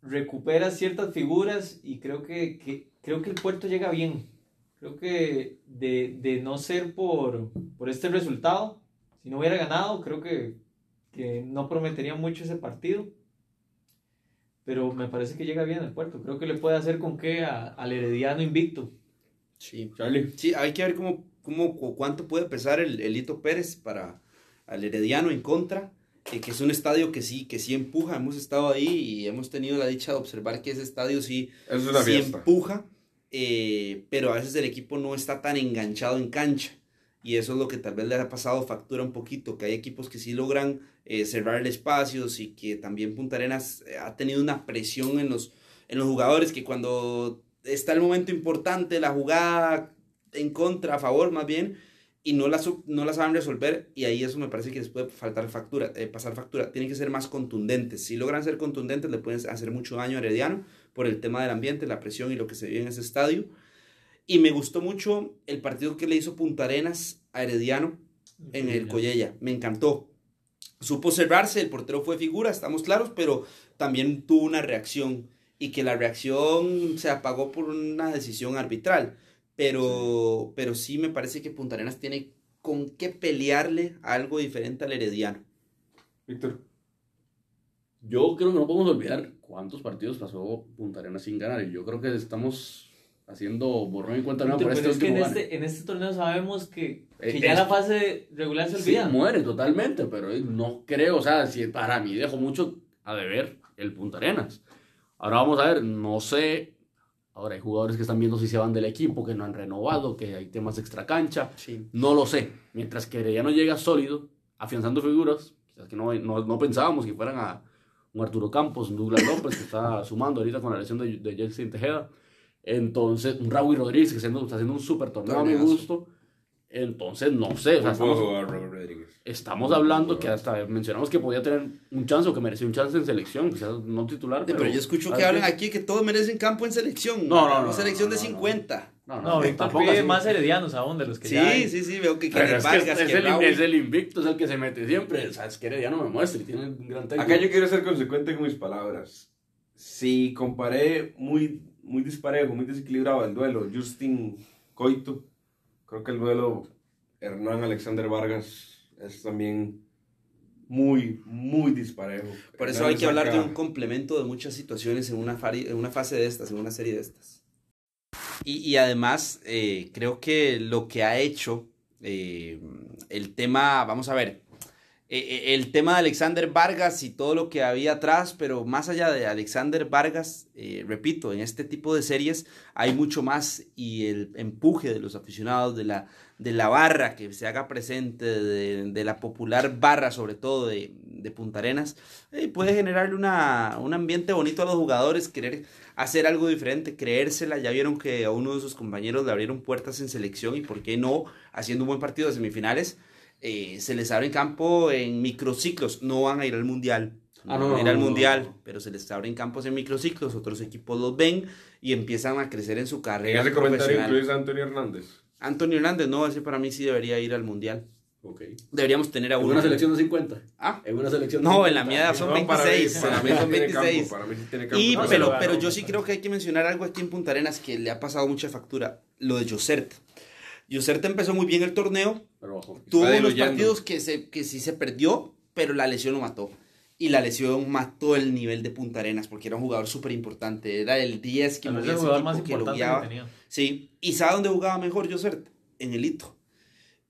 recupera ciertas figuras y creo que, que- creo que el puerto llega bien. Creo que de, de no ser por, por este resultado, si no hubiera ganado, creo que, que no prometería mucho ese partido. Pero me parece que llega bien el puerto. Creo que le puede hacer con qué a- al Herediano invicto. Sí. Charlie. Sí, hay que ver cómo, cómo, cu- cuánto puede pesar el, el Lito Pérez para al Herediano en contra, eh, que es un estadio que sí, que sí empuja, hemos estado ahí y hemos tenido la dicha de observar que ese estadio sí, es sí empuja, eh, pero a veces el equipo no está tan enganchado en cancha. Y eso es lo que tal vez le ha pasado factura un poquito, que hay equipos que sí logran eh, cerrar espacios y que también Punta Arenas eh, ha tenido una presión en los, en los jugadores que cuando está el momento importante, la jugada en contra, a favor más bien, y no la, no la saben resolver, y ahí eso me parece que les puede faltar factura, eh, pasar factura. Tienen que ser más contundentes. Si logran ser contundentes, le pueden hacer mucho daño a Herediano por el tema del ambiente, la presión y lo que se vive en ese estadio. Y me gustó mucho el partido que le hizo Punta Arenas a Herediano en el Collella. Me encantó. Supo cerrarse, el portero fue figura, estamos claros, pero también tuvo una reacción y que la reacción se apagó por una decisión arbitral. Pero, pero sí me parece que Punta Arenas tiene con qué pelearle algo diferente al Herediano. Víctor. Yo creo que no podemos olvidar cuántos partidos pasó Punta Arenas sin ganar. Y yo creo que estamos haciendo borrón y cuenta nueva por Pero este es que en este, en este torneo sabemos que, que Eh, ya es- la fase regular se Sí, olvida. muere totalmente, pero no creo, o sea, si para mí dejó mucho a deber el Punta Arenas. Ahora vamos a ver, no sé, ahora hay jugadores que están viendo si se van del equipo, que no han renovado, que hay temas extra cancha, Sí. no lo sé. Mientras que Herediano llega sólido, afianzando figuras, quizás que no, no, no pensábamos que fueran a un Arturo Campos, un Douglas López, que está sumando ahorita con la lesión de, de Jelsin Tejeda. Entonces, un Raúl Rodríguez, que está haciendo, está haciendo un súper torneo a mi gusto. Entonces, no sé, o sea, No estamos. Estamos hablando que hasta mencionamos que podía tener un chance o que merecía un chance en selección, quizás no titular. Pero, yo escucho que ¿sabes hablan aquí que todos merecen campo en selección. No, no, no, Una selección no, de no, no. 50. No, No, Víctor tampoco pide más heredianos aún de los que Sí, ya hay. sí, sí, veo que es, que Vargas, es, que el, Raúl. es el invicto, es el que se mete siempre. O sea, es que Herediano me muestra y tiene un gran técnico. Acá yo quiero ser consecuente con mis palabras. Si comparé muy muy disparejo, muy desequilibrado el duelo. Justin Coito, creo que el duelo Hernán Alexander Vargas es también muy, muy disparejo. Por eso hay que hablar de un complemento de muchas situaciones en una, fari- en una fase de estas, en una serie de estas. Y, y además, eh, creo que lo que ha hecho eh, el tema, vamos a ver, eh, el tema de Alexander Vargas y todo lo que había atrás, pero más allá de Alexander Vargas, repito, en este tipo de series hay mucho más y el empuje de los aficionados, de la, de la barra que se haga presente, de, de la popular barra sobre todo de, de Punta Arenas, eh, puede generarle una, un ambiente bonito a los jugadores, querer hacer algo diferente, creérsela. Ya vieron que a uno de sus compañeros le abrieron puertas en selección y por qué no, haciendo un buen partido de semifinales, eh, se les abre campo en microciclos. No van a ir al mundial. No, Ah, no, van a ir al no, mundial, no. pero se les abren campos en microciclos, otros equipos los ven y empiezan a crecer en su En carrera ese comentario a Antonio Hernández. Antonio Hernández, no, ese para mí sí debería ir al mundial. Ok. Deberíamos tener a En uno. una selección de 50. Ah, En una selección de No, 50. en la mía son No, para mí- 26. Para mí, son sí tiene 26. campo. Para mí sí tiene campo. Y, No, pero, pero yo sí creo que hay que mencionar algo aquí en Punta Arenas que le ha pasado mucha factura, lo de Josert. Josert empezó muy bien el torneo, Pero ojo. tuvo unos partidos que, se, que sí se perdió, pero la lesión lo mató. Y la lesión mató el nivel de Punta Arenas porque era un jugador súper importante. Era el 10 que movía el jugador más que lo guiaba. que. Sí, y ¿sabe dónde jugaba mejor Josert? En el hito.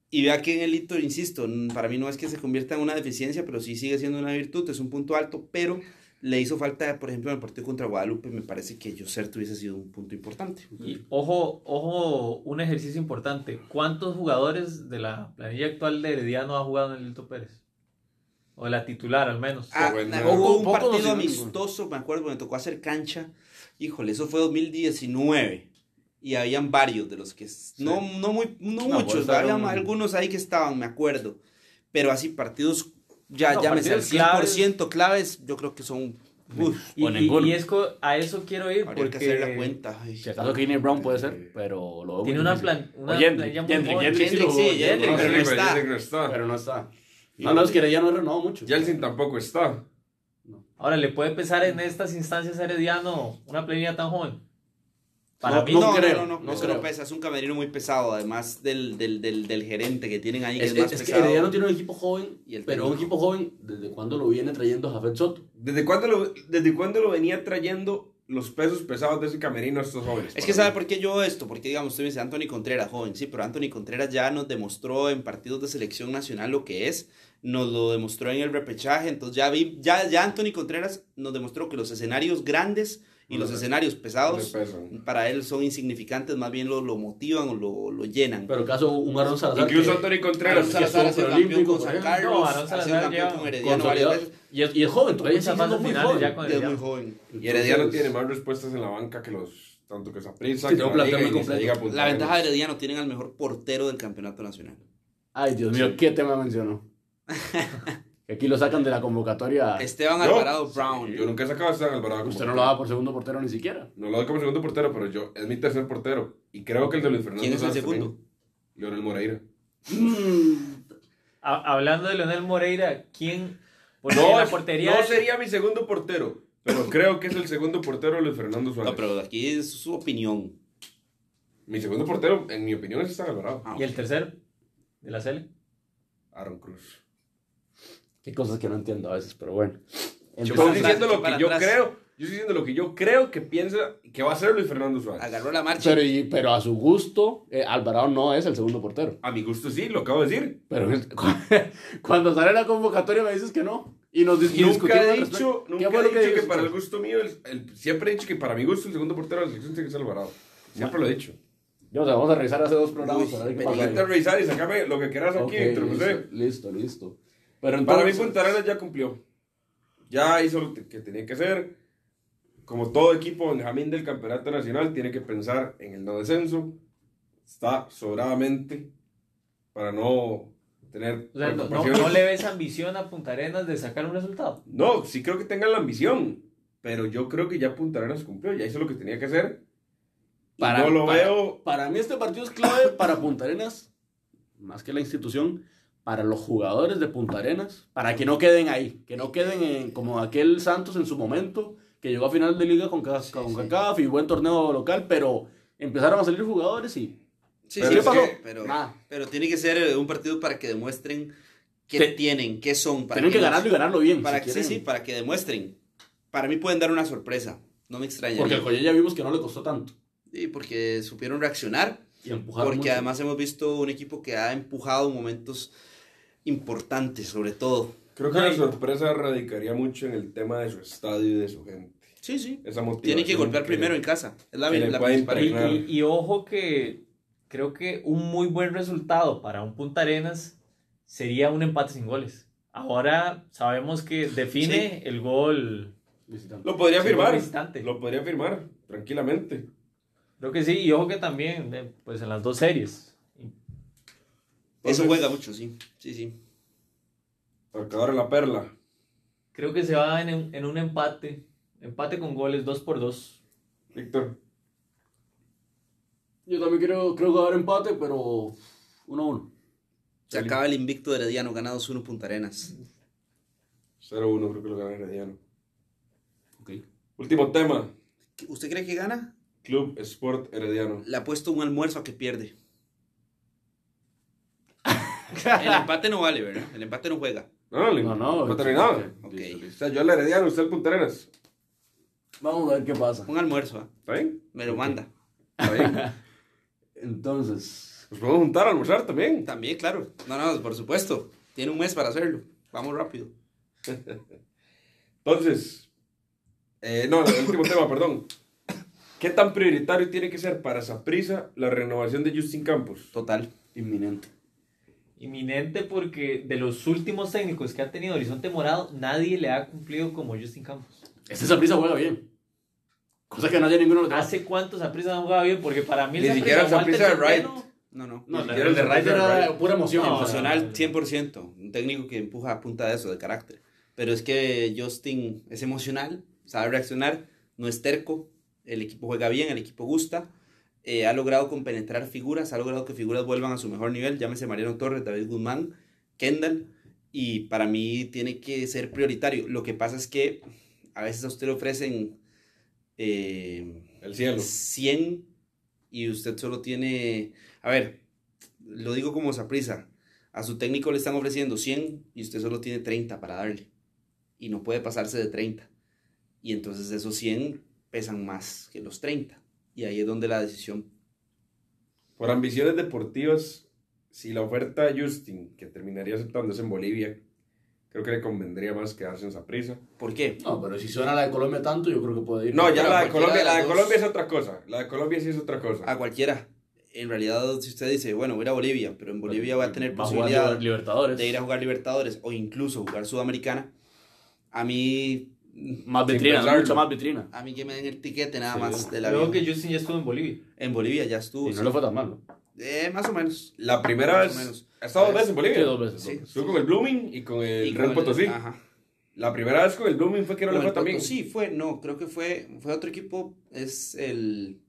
Y vea que en el hito, insisto, para mí no es que se convierta en una deficiencia, pero sí sigue siendo una virtud, es un punto alto, pero le hizo falta, por ejemplo, en el partido contra Guadalupe, me parece que Josert hubiese sido un punto importante. Y ojo, ojo, un ejercicio importante. ¿Cuántos jugadores de la planilla actual de Herediano ha jugado en el Lito Pérez? O la titular, al menos. Ah, bueno. hubo un partido amistoso, me acuerdo, me tocó hacer cancha. Híjole, eso fue 2019. Y habían varios de los que... No, no, muy, no, No, muchos, pues, había estaban- algunos ahí que estaban, me acuerdo. Pero así partidos, ya, No, llámese al partidos 100% claves. yo creo que son... Uf, Y, o y- ninguno. y es a eso quiero ir habría que porque hacer la cuenta. ay. Si acaso Kenny Brown puede ser, pero lo veo tiene una, plan, una O Jendrick, planilla muy Jendrick. Jendrick sí Jendrick sí, pero no está. Pero no está. No, no, es que ya no he renovado mucho. Jelsin tampoco está. Ahora, ¿le puede pesar en estas instancias a Herediano una planilla tan joven? Para No, mí no no, creo, no, no, no, no no creo. pesa, es un camerino muy pesado, además del, del, del, del gerente que tienen ahí, que Es, es, más es que pesado. Herediano tiene un equipo joven, Y el pero un equipo joven, ¿desde cuándo lo viene trayendo Jafet Soto? ¿Desde cuándo, lo, ¿Desde cuándo lo venía trayendo los pesos pesados de ese camerino a estos jóvenes? Es que sabe por qué yo esto, porque digamos, usted me dice Anthony Contreras, joven, sí, pero Anthony Contreras ya nos demostró en partidos de selección nacional lo que es, nos lo demostró en el repechaje, entonces ya vi, ya, ya Anthony Contreras nos demostró que los escenarios grandes y No los escenarios pesados para él son insignificantes, más bien lo, lo motivan o lo, lo llenan. Pero caso un Aaron Salazar. Incluso que- Anthony Contreras. Salazar ha sido campeón con San Carlos, No, ha sido campeón con Herediano varias veces. Y es, y es joven, todavía siendo fases muy joven. ya con Y es muy Herediano. joven. Y Herediano tiene más respuestas en la banca que los. Tanto que Saprissa, Sí, que la Liga y La ventaja de. Herediano tienen al mejor portero del campeonato nacional. Ay, Dios mío, ¿qué tema mencionó? que aquí lo sacan de la convocatoria. Esteban Yo- Alvarado Brown. Yo nunca he sacado a Esteban Alvarado. Usted no lo da por segundo portero ni siquiera. No lo doy como segundo portero, pero yo es mi tercer portero. Y creo que el de Luis Fernando. ¿Quién es el Sanz segundo? también. Leonel Moreira. Ha- hablando de Leonel Moreira, ¿quién? No, la es- portería. no sería mi segundo portero, pero creo que es el segundo portero de Luis Fernando Suárez. No, pero aquí es su opinión. Mi segundo portero, en mi opinión, es Esteban Alvarado. Ah, ¿Y el tercero? ¿De la Cele? Aaron Cruz. Qué cosas que no entiendo a veces, pero bueno. Yo estoy diciendo lo que yo atrás. creo. Yo estoy diciendo lo que yo creo que piensa que va a ser Luis Fernando Suárez. Agarró la marcha. Pero, y- pero a su gusto, eh, Alvarado no es el segundo portero. A mi gusto sí, lo acabo de decir. Pero cuando sale la convocatoria me dices que no. Y nos dis- y discutimos Nunca he dicho, nunca ¿Qué he lo dicho que, para el gusto mío, el- el- siempre he dicho que para mi gusto el segundo portero de la selección tiene que ser Alvarado. Siempre lo he dicho. Yo, o sea, vamos a revisar hace dos programas Uy, para ver qué pasa. Revisar y sacarme lo que quieras aquí, Ok, Víctor José. listo, listo, Pero Para mí Punta Arenas ya cumplió. Ya hizo lo que tenía que hacer. Como todo equipo Benjamín del Campeonato Nacional, tiene que pensar en el no descenso. Está sobradamente para no tener O sea, no, no- no le ves ambición a Punta Arenas de sacar un resultado. No, sí creo que tengan la ambición, pero yo creo que ya Punta Arenas cumplió, ya hizo lo que tenía que hacer. Para- no lo para- veo. para mí este partido es clave para Punta Arenas, más que la institución, para los jugadores de Punta Arenas, para que no queden ahí, que no queden en- como aquel Santos en su momento, que llegó a final de liga con, Ca- con sí. CACAF y buen torneo local, pero empezaron a salir jugadores y Sí, Pero sí, ¿qué que-? Pero, Nada. pero tiene que ser un partido para que demuestren qué Te- tienen, qué son. Para tienen que ganarlo y ganarlo bien. Para si que, sí, sí, para que demuestren. Para mí pueden dar una sorpresa. No me extraña. Porque el Joya ya vimos que no le costó tanto. Sí, porque supieron reaccionar. Y empujaron Porque mucho. además hemos visto un equipo que ha empujado momentos importantes, sobre todo. Creo que No, la sorpresa radicaría mucho en el tema de su estadio y de su gente. Sí, sí. Esa motivación. Tienen que golpear que- primero en casa. Es la, la principal. Y, impregnar. y- y ojo que creo que un muy buen resultado para un Punta Arenas sería un empate sin goles. Ahora sabemos que define el gol. Visitante. Lo podría firmar. Lo podría firmar, tranquilamente. Creo que sí, y ojo que también, eh, pues en las dos series. Eso Entonces- juega mucho, sí. Sí, sí. Marcador la perla. Creo que se va en, un- en un empate. Empate con goles, dos por dos. Víctor. Yo también creo, creo que va a haber empate, pero 1-1. Se acaba el invicto de Herediano, ganados 1 Punta Arenas. 0-1, creo que lo gana Herediano. Ok. Último tema. ¿Usted cree que gana? Club Sport Herediano. Le ha puesto un almuerzo a que pierde. El empate no vale, ¿verdad? El empate no juega. No, no, No, no. terminado. Ok. Listo, O sea, yo al Herediano, usted al Punta Arenas. Vamos a ver qué pasa. Un almuerzo, ¿ah? ¿Está bien? Me lo manda. Está bien. Entonces, Nos podemos juntar a almorzar también. También, claro. No, no, por supuesto. Tiene un mes para hacerlo. Vamos rápido. Entonces, eh, no, el último tema, perdón. ¿Qué tan prioritario tiene que ser para Saprisa la renovación de Justin Campos? Total. inminente. Inminente porque de los últimos técnicos que ha tenido Horizonte Morado, nadie le ha cumplido como Justin Campos. Este Saprissa juega bien. Cosa que no haya ninguno. ¿Hace cuántos Saprissa no jugaba bien? Porque para mí el Ni siquiera Saprissa de terreno. No, no. No, Ni el de Saprissa, era pura emoción. No, Emocional, 100%. Un técnico que empuja a punta de eso, de carácter. Pero es que Justin es emocional, sabe reaccionar, no es terco. El equipo juega bien, el equipo gusta. Eh, ha logrado compenetrar figuras, ha logrado que figuras vuelvan a su mejor nivel. Llámese Mariano Torres, David Guzmán, Kendall. Y para mí tiene que ser prioritario. Lo que pasa es que a veces a usted le ofrecen eh, El cielo. 100 y usted solo tiene, a ver, lo digo como saprisa, a su técnico le están ofreciendo 100 y usted solo tiene 30 para darle y no puede pasarse de 30 y entonces esos 100 pesan más que los 30 y ahí es donde la decisión Por ambiciones deportivas, si la oferta de Justin, que terminaría aceptándose en Bolivia, creo que le convendría más quedarse en Saprisa. ¿por qué? No, pero si suena la de Colombia tanto, yo creo que puede ir. No, ya la de Colombia, de la de dos- Colombia es otra cosa. La de Colombia sí es otra cosa. A cualquiera. En realidad, si usted dice, bueno, voy a ir a Bolivia, pero en Bolivia va a tener Va a jugar posibilidad Libertadores. de ir a jugar Libertadores o incluso jugar Sudamericana, a mí, Más vitrina, mucho más vitrina. a mí que me den el tiquete nada Sí. más de la Creo que Justin ya estuvo en Bolivia. En Bolivia ya estuvo. Y no sí. le fue tan mal, ¿no? Eh, más o menos. La primera Más vez. o menos. Ha estado dos veces en Bolivia. Sí, dos veces. Sí. Estuvo con el Blooming y con el Y con el- Potosí. Ajá. La primera vez con el Blooming fue que no Con le fue bien. Potosí fue, no, creo que fue, fue otro equipo, es el...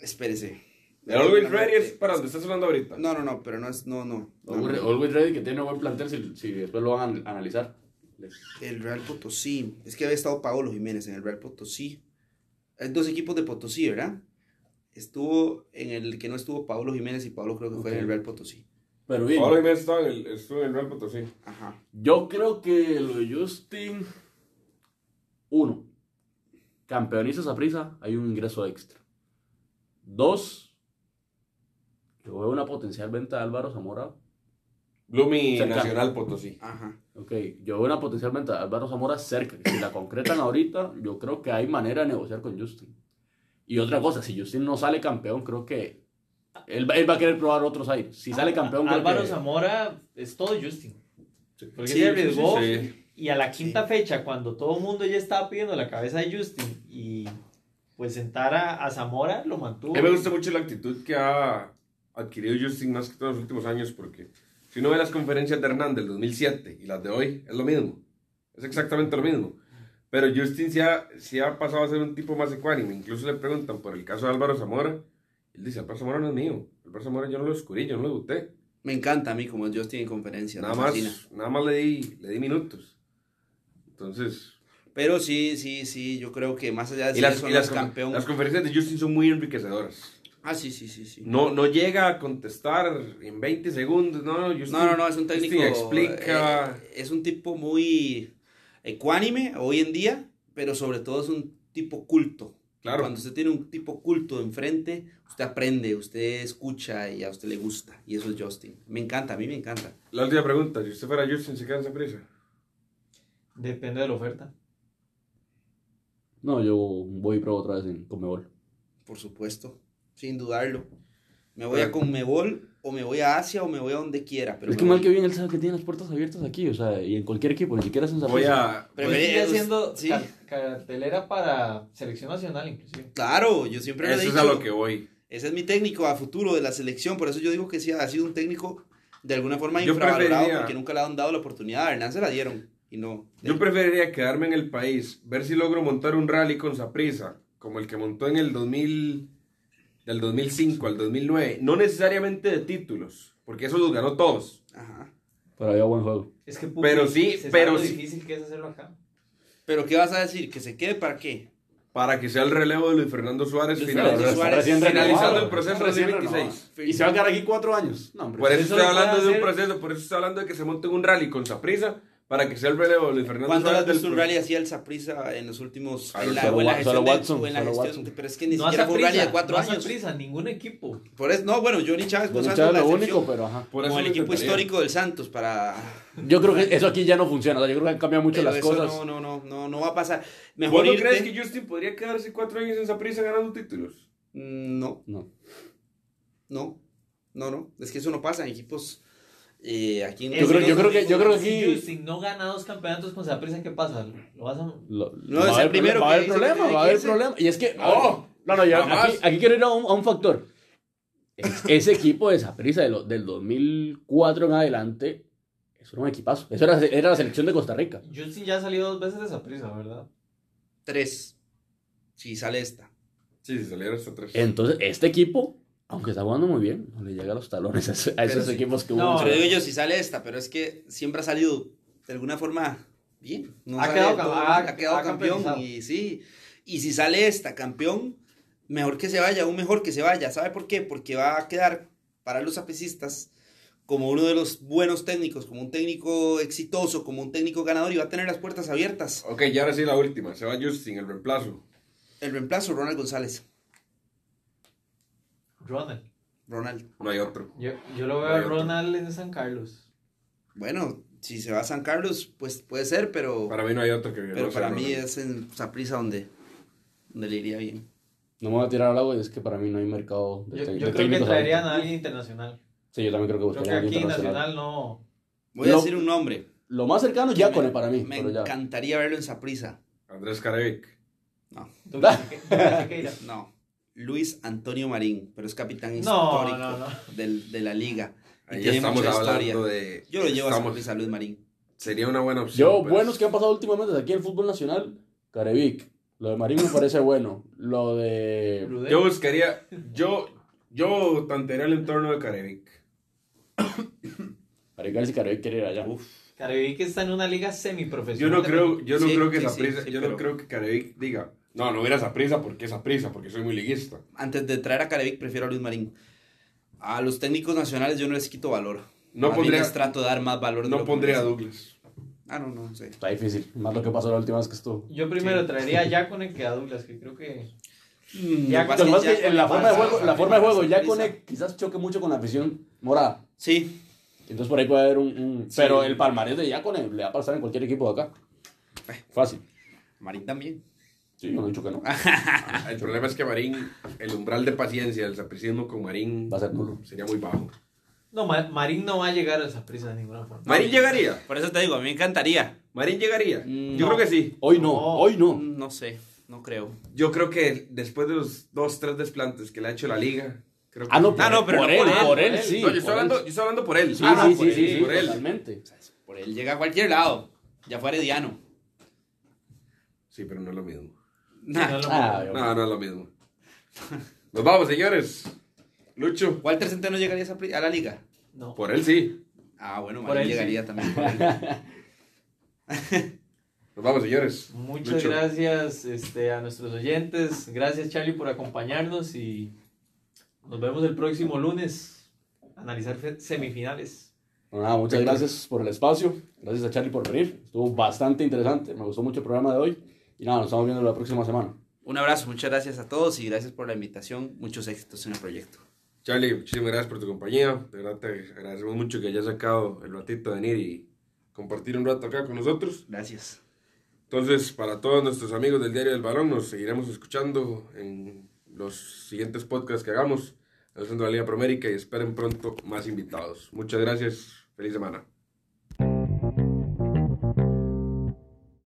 Espérese. El Always Ready es para donde estás hablando ahorita. No, no, no, pero no es, no, no. no, Always, no. Always Ready que tiene buen plantel si, si después lo van a analizar. El Real Potosí. Es que había estado Paolo Jiménez en el Real Potosí. Hay dos equipos de Potosí, ¿verdad? Estuvo en el que no estuvo Paolo Jiménez y Paolo creo que fue en el. Real Potosí. Pero bien, Pablo Jiménez estaba en el, estuvo en el Real Potosí. Ajá. yo creo que lo de Justin, uno, campeoniza esa prisa, hay un ingreso extra. Dos, yo veo una potencial venta de Álvaro Zamora. Blooming Cerca. Nacional Potosí. Ajá. Ok, yo veo una potencial venta de Álvaro Zamora cerca. que Si la concretan ahorita, yo creo que hay manera de negociar con Justin. Y otra cosa, si Justin no sale campeón, creo que él, va- él va a querer probar otros aires. Si sale campeón, creo Álvaro que- Zamora es todo Justin. Porque Sí, se arriesgó. sí, sí. Y a la quinta fecha, cuando todo el mundo ya estaba pidiendo la cabeza de Justin y pues sentar a, a Zamora, lo mantuvo. A mí me gusta mucho la actitud que ha adquirido Justin más que todos los últimos años porque si uno ve las conferencias de Hernán del 2007 y las de hoy, es lo mismo. Es exactamente lo mismo. Pero Justin sí ha, sí ha pasado a ser un tipo más ecuánime. Incluso le preguntan por el caso de Álvaro Zamora. Él dice, Álvaro Zamora no es mío. Álvaro Zamora yo no lo descubrí, yo no lo debuté. Me encanta a mí como Justin en conferencia. Nada más, fascina. nada más le di, le di minutos. Entonces, Pero sí, sí, sí, yo creo que más allá de las, eso las, con- campeón. las conferencias de Justin son muy enriquecedoras. Ah, sí, sí, sí, sí. No, no llega a contestar en 20 segundos, no, Justin, No, no, no, es un técnico. Justin explica. eh, es un tipo muy ecuánime hoy en día, pero sobre todo es un tipo culto. Claro. Cuando usted tiene un tipo culto enfrente, usted aprende, usted escucha y a usted le gusta. Y eso es Justin. Me encanta, a mí me encanta. La última pregunta, si usted fuera Justin, ¿se queda en prisa? Depende de la oferta. No, yo voy y pruebo otra vez en Conmebol. Por supuesto, sin dudarlo. Me voy a Conmebol o me voy a Asia o me voy a donde quiera. Pero es que mal voy. que bien él sabe que tiene las puertas abiertas aquí, o sea, y en cualquier equipo, ni siquiera es en Voy a... Pero sigue us- siendo sí. car- cartelera para selección nacional, inclusive. Claro, yo siempre lo he Eso es dicho. a lo que voy. Ese es mi técnico a futuro de la selección, por eso yo digo que sí ha sido un técnico de alguna forma Yo infravalorado preferiría- porque nunca le han dado la oportunidad. A Hernán se la dieron y no. Yo preferiría quedarme en el país, ver si logro montar un rally con Saprisa, como el que montó en el 2000, del 2005 al 2009. No necesariamente de títulos, porque eso los ganó todos. Ajá. Pero había buen juego. Es que Pero sí, se pero sí. difícil que es hacerlo acá. Pero ¿qué vas a decir? ¿Que se quede para qué? Para que sea el relevo de Luis Fernando Suárez, Luis final- Fernando Suárez, finalizando el proceso recién 2026. renovado. Y se va a quedar aquí cuatro años. No, hombre. Por eso Eso estoy hablando de un proceso, por eso estoy hablando de que se monte un rally con Saprisa, para que sea el relevo de Luis Fernando ¿Cuándo Suárez. has visto del un rally así al Zaprisa en los últimos Ah, en la, solo o en la gestión de- Watson, o en la solo gestión Watson. pero es que ni No siquiera fue un rally de cuatro no años. prisa, ningún equipo. Por eso, no, bueno, Johnny Chávez pues, Chávez la lo único, pero ajá. Por como el equipo histórico del Santos para Yo creo que eso aquí ya no funciona. o sea, yo creo que han cambiado mucho pero las eso cosas. no, no, no, no, no va a pasar. ¿Vos Mejor no irte- crees que Justin podría quedarse cuatro años en Saprisa ganando títulos? Mm, No, No. no, no, no, es que eso no pasa en equipos eh, aquí Yo creo- yo creo que- yo creo que Si aquí- Justin no gana dos campeonatos con Saprissa, ¿qué pasa? ¿Lo vas a...? Lo- No, va es a el haber primero problema, va a haber problema, va a haber problema. Y es que, No, no, no, jamás. aquí, aquí quiero ir a un, a un factor. Es- Ese equipo de Saprissa de del 2004 en adelante, eso era un equipazo. Eso era, era la selección de Costa Rica. Justin ya ha salido dos veces de Saprissa, ¿verdad? tres, si sale esta. Sí, si saliera hasta tres. Entonces, este equipo, aunque está jugando muy bien, no le llega a los talones a, esos sí. equipos que No. Pero digo yo, si sale esta, pero es que siempre ha salido de alguna forma bien. No Ha quedado todo, ha- ha quedado ha campeón y sí. Y si sale esta campeón, mejor que se vaya, aún mejor que se vaya. ¿Sabe por qué? Porque va a quedar para los apecistas como uno de los buenos técnicos, como un técnico exitoso, como un técnico ganador y va a tener las puertas abiertas. Ok, y ahora sí la última. Se va Justin, el reemplazo. El reemplazo, Ronald González. Ronald. Ronald. No hay otro. Yo, yo lo veo No a otro. Ronald en San Carlos. Bueno, si se va a San Carlos, pues puede ser, pero, Para mí no hay otro que pero para mí Ronald. es en Saprissa donde, donde le iría bien. No me voy a tirar al agua y es que para mí no hay mercado de, Yo, yo de creo que traerían a alguien internacional. Sí, yo también creo que buscarían a alguien aquí internacional. nacional no... Voy a decir un nombre. Lo más cercano ya con para mí, Me encantaría verlo en Saprissa. Andrés Carevic. No, no. Luis Antonio Marín, pero es capitán No, histórico no, no. del- de la liga. Y Ahí tiene estamos mucha hablando historia. de... Yo lo llevo a estamos- Saprissa, Luis Marín. Sería una buena opción. Yo, pero- buenos que han pasado últimamente aquí en el fútbol nacional, Carevic. Lo de Marín me parece bueno. Lo de. Rudel. Yo buscaría... Yo, yo tantearía el entorno de Carevic. Para ver si Carevic quiere ir allá. Carevic está en una liga Yo semiprofesional. no de creo, yo no Sí, creo que sí, sí, sí, yo pero- no creo que Carevic diga, no, no hubiera esa prisa porque esa prisa, porque soy muy liguista. Antes de traer a Carevic, prefiero a Luis Marín. A los técnicos nacionales yo no les quito valor. No bien pondría- les trato de dar más valor. No pondría a. Douglas. Ah, no, no sé. Está difícil. Más lo que pasó la última vez que estuvo. Yo primero traería a Jacone que a Douglas, que creo que... Con en la forma de juego, la forma de juego, quizás choque mucho con la afición morada. Sí, Entonces por ahí puede haber un. un- Sí. Pero el palmarés de Yacone le va a pasar en cualquier equipo de acá. Fácil. Marín también. Sí, yo no he dicho que no. El problema es que Marín, el umbral de paciencia, el sapricismo con Marín Va a ser nulo. sería muy bajo. No, Ma- Marín no va a llegar a esa prisa de ninguna forma. Marín llegaría. Por eso te digo, a mí me encantaría. Marín llegaría. Mm, Yo no. creo que sí. Hoy no, No. hoy no. No sé, no creo. Yo creo que después de los dos, tres desplantes que le ha hecho la liga, creo que Ah, no, sí. por, Ah, no, pero por él, por él, por por él, él. sí. No, yo estoy por hablando, él. yo estoy hablando por él. Sí, Ah, sí, por sí, él, sí, sí, por él. totalmente. Por él llega a cualquier lado. Ya fuera Diano. Sí, pero no es lo mismo. Nah. No, no, Ah, No, no es lo mismo. Nos vamos, señores. Lucho. Walter Centeno llegaría a, la liga. no. Por él sí. Ah, bueno, Por él sí. llegaría también por él. Nos vamos, señores. Muchas Lucho. gracias este, a nuestros oyentes. Gracias, Charlie, por acompañarnos y nos vemos el próximo lunes. a Analizar semifinales. Bueno, nada, muchas gracias por el espacio. Gracias a Charlie por venir. Estuvo bastante interesante. Me gustó mucho el programa de hoy. Y nada, nos estamos viendo la próxima semana. Un abrazo, muchas gracias a todos y gracias por la invitación. Muchos éxitos en el proyecto. Charlie, muchísimas gracias por tu compañía. De verdad te agradecemos mucho que hayas sacado el ratito de venir y compartir un rato acá con nosotros. Gracias. Entonces, para todos nuestros amigos del Diario del Balón, nos seguiremos escuchando en los siguientes podcasts que hagamos, haciendo la Liga Promérica y esperen pronto más invitados. Muchas gracias. Feliz semana.